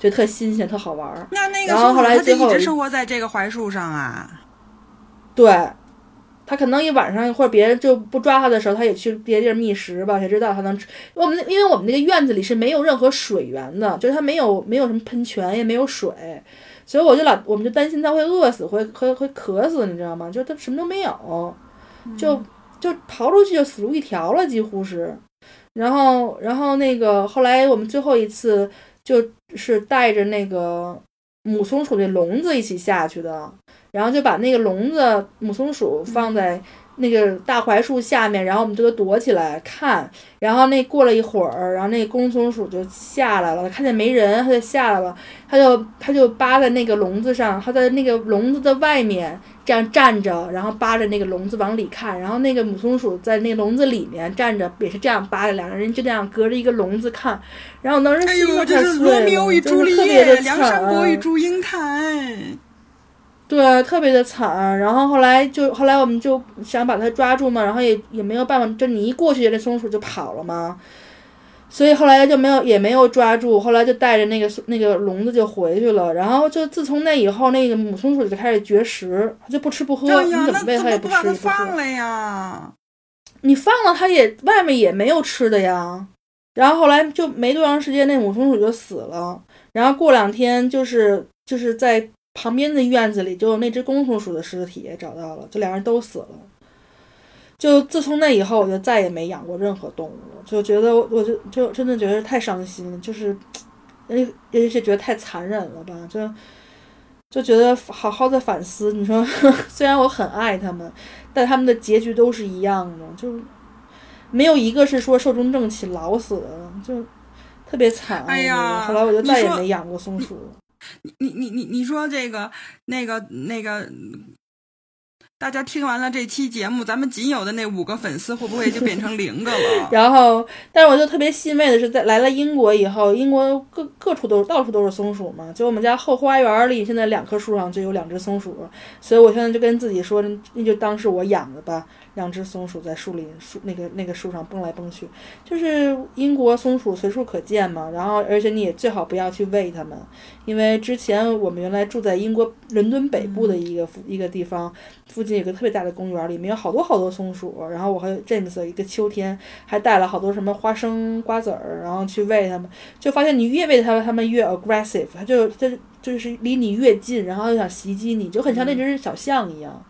就特新鲜，特好玩儿。那那个然后后松鼠它就来最后一直生活在这个槐树上啊。对，他可能一晚上或者别人就不抓他的时候，他也去别地儿觅食吧，谁知道他能吃？我们因为我们那个院子里是没有任何水源的，就是它没有没有什么喷泉，也没有水，所以我就老我们就担心它会饿死，会会会渴死，你知道吗？就它什么都没有，就就逃出去就死路一条了，几乎是。然后然后那个后来我们最后一次就是带着那个母松鼠的笼子一起下去的。然后就把那个笼子母松鼠放在那个大槐树下面，然后我们就都躲起来看。然后那过了一会儿，然后那公松鼠就下来了，看见没人，它就下来了，它就它就扒在那个笼子上，它在那个笼子的外面这样站着，然后扒着那个笼子往里看。然后那个母松鼠在那个笼子里面站着，也是这样扒着，两个人就这样隔着一个笼子看。然后当时哎呦，心都快这是罗密欧与朱丽叶，梁山伯与惨祝英台。对，特别的惨。然后后来就后来我们就想把它抓住嘛，然后也也没有办法，就你一过去，那松鼠就跑了嘛。所以后来就没有也没有抓住，后来就带着那个那个笼子就回去了。然后就自从那以后，那个母松鼠就开始绝食，它就不吃不喝，你怎么喂它也不吃也不喝。放了呀？你放了它也外面也没有吃的呀。然后后来就没多长时间，那母松鼠就死了。然后过两天就是就是在旁边的院子里就有那只公松鼠的尸体也找到了，就两人都死了。就自从那以后，我就再也没养过任何动物了，就觉得我就就真的觉得太伤心了，就是，而且而且觉得太残忍了吧，就就觉得好好的反思。你说，虽然我很爱他们，但他们的结局都是一样的，就没有一个是说寿终正寝老死的，就特别惨。哎呀后来我就再也没养过松鼠。你你你你说这个那个那个，大家听完了这期节目，咱们仅有的那五个粉丝会不会就变成零个了？然后，但是我就特别欣慰的是，在来了英国以后，英国各各处都到处都是松鼠嘛。就我们家后花园里，现在两棵树上就有两只松鼠，所以我现在就跟自己说，那就当是我养的吧。两只松鼠在树林树那个那个树上蹦来蹦去，就是英国松鼠随处可见嘛。然后，而且你也最好不要去喂它们，因为之前我们原来住在英国伦敦北部的一个附一个地方，附近有个特别大的公园，里面有好多好多松鼠。然后我和 James 一个秋天还带了好多什么花生、瓜子儿，然后去喂它们，就发现你越喂它们，它们越 aggressive，它就它就是离你越近，然后又想袭击你，就很像那只小象一样。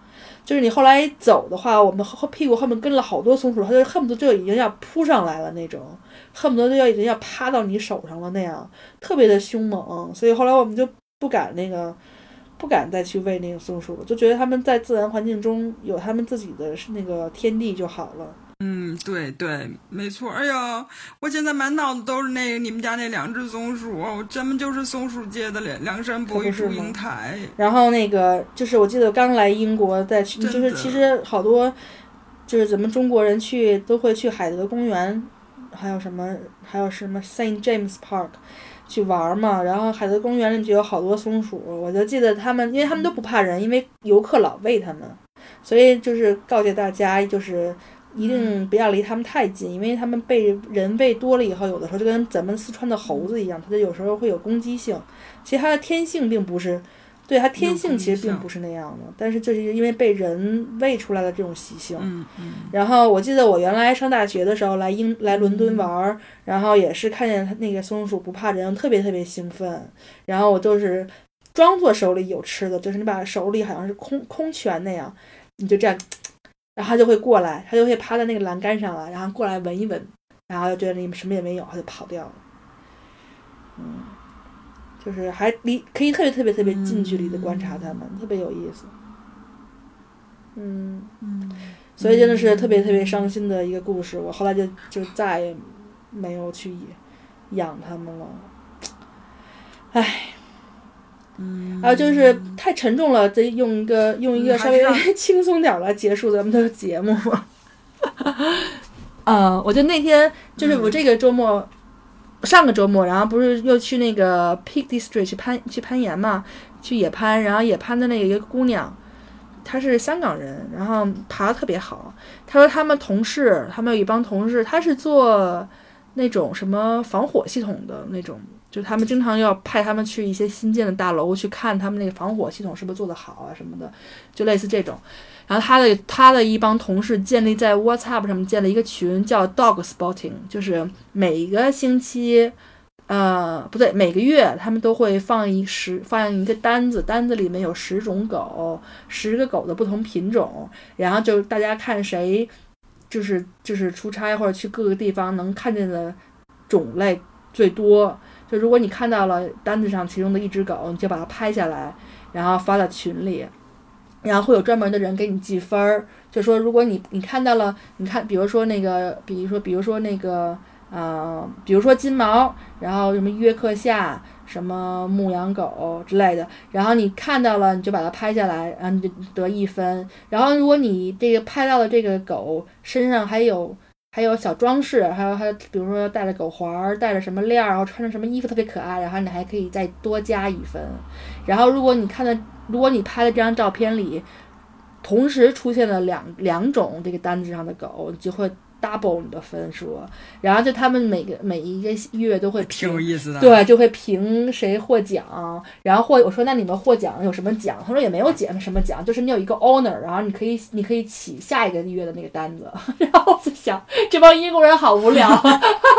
就是你后来走的话，我们后屁股后面跟了好多松鼠，它就恨不得就已经要扑上来了那种，恨不得就要已经要趴到你手上了那样，特别的凶猛。所以后来我们就不敢那个，不敢再去喂那个松鼠了，就觉得它们在自然环境中有它们自己的那个天地就好了。嗯，对对，没错。哎呀，我现在满脑子都是那个你们家那两只松鼠，我真们就是松鼠界的梁梁山伯与祝英台。然后那个就是我记得刚来英国，在去就是其实好多就是咱们中国人去都会去海德公园，还有什么还有什么 Saint James Park 去玩嘛。然后海德公园里就有好多松鼠，我就记得他们，因为他们都不怕人，因为游客老喂他们，所以就是告诫大家就是。一定不要离它们太近，因为它们被人喂多了以后，有的时候就跟咱们四川的猴子一样，它就有时候会有攻击性。其实它的天性并不是，对它天性其实并不是那样的，但是就是因为被人喂出来的这种习性。嗯嗯。然后我记得我原来上大学的时候来英来伦敦玩儿，然后也是看见它那个松鼠不怕人，特别特别兴奋。然后我就是装作手里有吃的，就是你把手里好像是空空拳那样，你就这样。然后它就会过来，它就会趴在那个栏杆上了，然后过来闻一闻，然后就觉得里面什么也没有，它就跑掉了。嗯，就是还离可以特别特别特别近距离的观察它们，特别有意思。嗯嗯，所以真的是特别特别伤心的一个故事。我后来就就再也没有去养它们了。唉。嗯，还有就是太沉重了，再用一个用一个稍微 轻松点来结束咱们的节目。嗯，我就那天就是我这个周末，上个周末，然后不是又去那个 Peak District 去攀去攀岩嘛，去野攀，然后野攀的那个一个姑娘，她是香港人，然后爬的特别好。她说他们同事，他们有一帮同事，她是做那种什么防火系统的那种。就他们经常要派他们去一些新建的大楼去看他们那个防火系统是不是做得好啊什么的，就类似这种。然后他的他的一帮同事建立在 WhatsApp 上面建了一个群，叫 Dog Spotting，就是每个星期，呃，不对，每个月他们都会放一十放一个单子，单子里面有十种狗，十个狗的不同品种，然后就大家看谁，就是就是出差或者去各个地方能看见的种类最多。就如果你看到了单子上其中的一只狗，你就把它拍下来，然后发到群里，然后会有专门的人给你记分儿。就说如果你你看到了，你看，比如说那个，比如说比如说那个，呃，比如说金毛，然后什么约克夏，什么牧羊狗之类的，然后你看到了，你就把它拍下来，然后你就得一分。然后如果你这个拍到的这个狗身上还有。还有小装饰，还有还有，比如说戴着狗环儿，戴着什么链儿，然后穿着什么衣服特别可爱，然后你还可以再多加一分。然后如果你看的，如果你拍的这张照片里，同时出现了两两种这个单子上的狗，你就会。Double 你的分数，然后就他们每个每一个月都会挺有意思的，对，就会评谁获奖，然后获我说那你们获奖有什么奖？他说也没有奖什么奖，就是你有一个 owner，然后你可以你可以起下一个月的那个单子。然后我就想这帮英国人好无聊，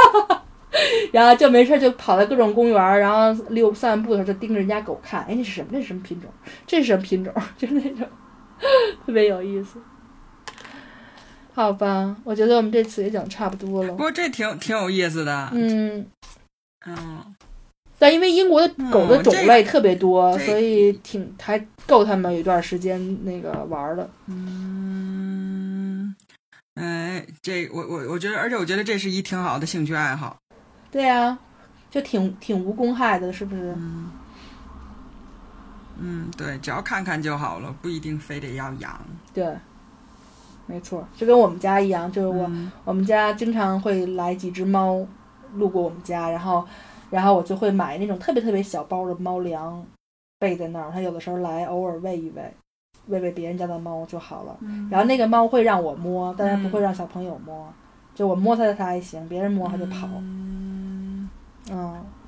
然后就没事就跑到各种公园，然后溜散步的时候就盯着人家狗看，哎，那是什么？那是什么品种？这是什么品种？就那种特别有意思。好吧，我觉得我们这次也讲差不多了。不过这挺挺有意思的。嗯嗯，但因为英国的狗的种类特别多，所以挺还够他们有一段时间那个玩的。嗯，哎，这我我我觉得，而且我觉得这是一挺好的兴趣爱好。对呀，就挺挺无公害的，是不是？嗯。嗯，对，只要看看就好了，不一定非得要养。对。没错，就跟我们家一样，就是我我们家经常会来几只猫路过我们家，然后然后我就会买那种特别特别小包的猫粮备在那儿，它有的时候来偶尔喂一喂，喂喂别人家的猫就好了。然后那个猫会让我摸，但是不会让小朋友摸，就我摸它它还行，别人摸它就跑。嗯，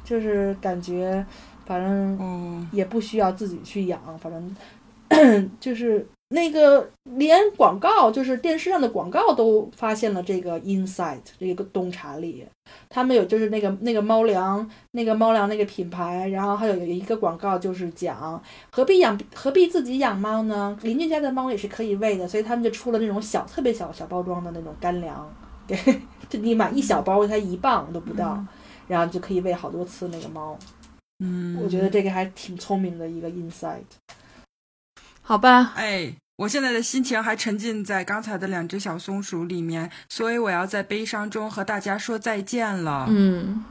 就是感觉反正也不需要自己去养，反正 就是。那个连广告，就是电视上的广告都发现了这个 insight 这个洞察力。他们有就是那个那个猫粮，那个猫粮那个品牌，然后还有有一个广告就是讲何必养何必自己养猫呢？邻居家的猫也是可以喂的，所以他们就出了那种小特别小小包装的那种干粮，给 就你买一小包才一磅都不到，然后就可以喂好多次那个猫。嗯，我觉得这个还挺聪明的一个 insight。好吧，哎，我现在的心情还沉浸在刚才的两只小松鼠里面，所以我要在悲伤中和大家说再见了。嗯，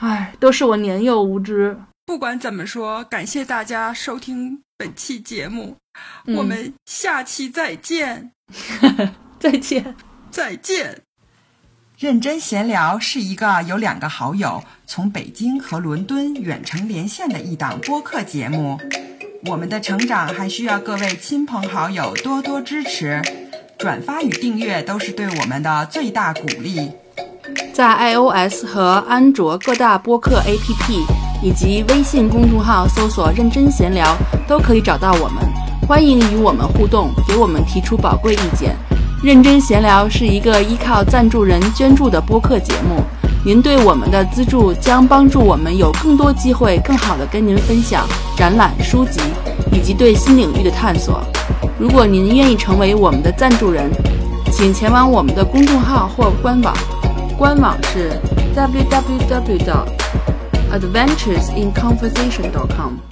哎，都是我年幼无知。不管怎么说，感谢大家收听本期节目，嗯我们下期再见，再见。再见。认真闲聊是一个有两个好友从北京和伦敦远程连线的一档播客节目。我们的成长还需要各位亲朋好友多多支持，转发与订阅都是对我们的最大鼓励。在 iOS 和安卓各大播客 APP 以及微信公众号搜索“认真闲聊”，都可以找到我们。欢迎与我们互动，给我们提出宝贵意见。认真闲聊是一个依靠赞助人捐助的播客节目，您对我们的资助将帮助我们有更多机会，更好的跟您分享展览、书籍以及对新领域的探索。如果您愿意成为我们的赞助人，请前往我们的公众号或官网。官网是 www.dot adventuresinconversation.dot com。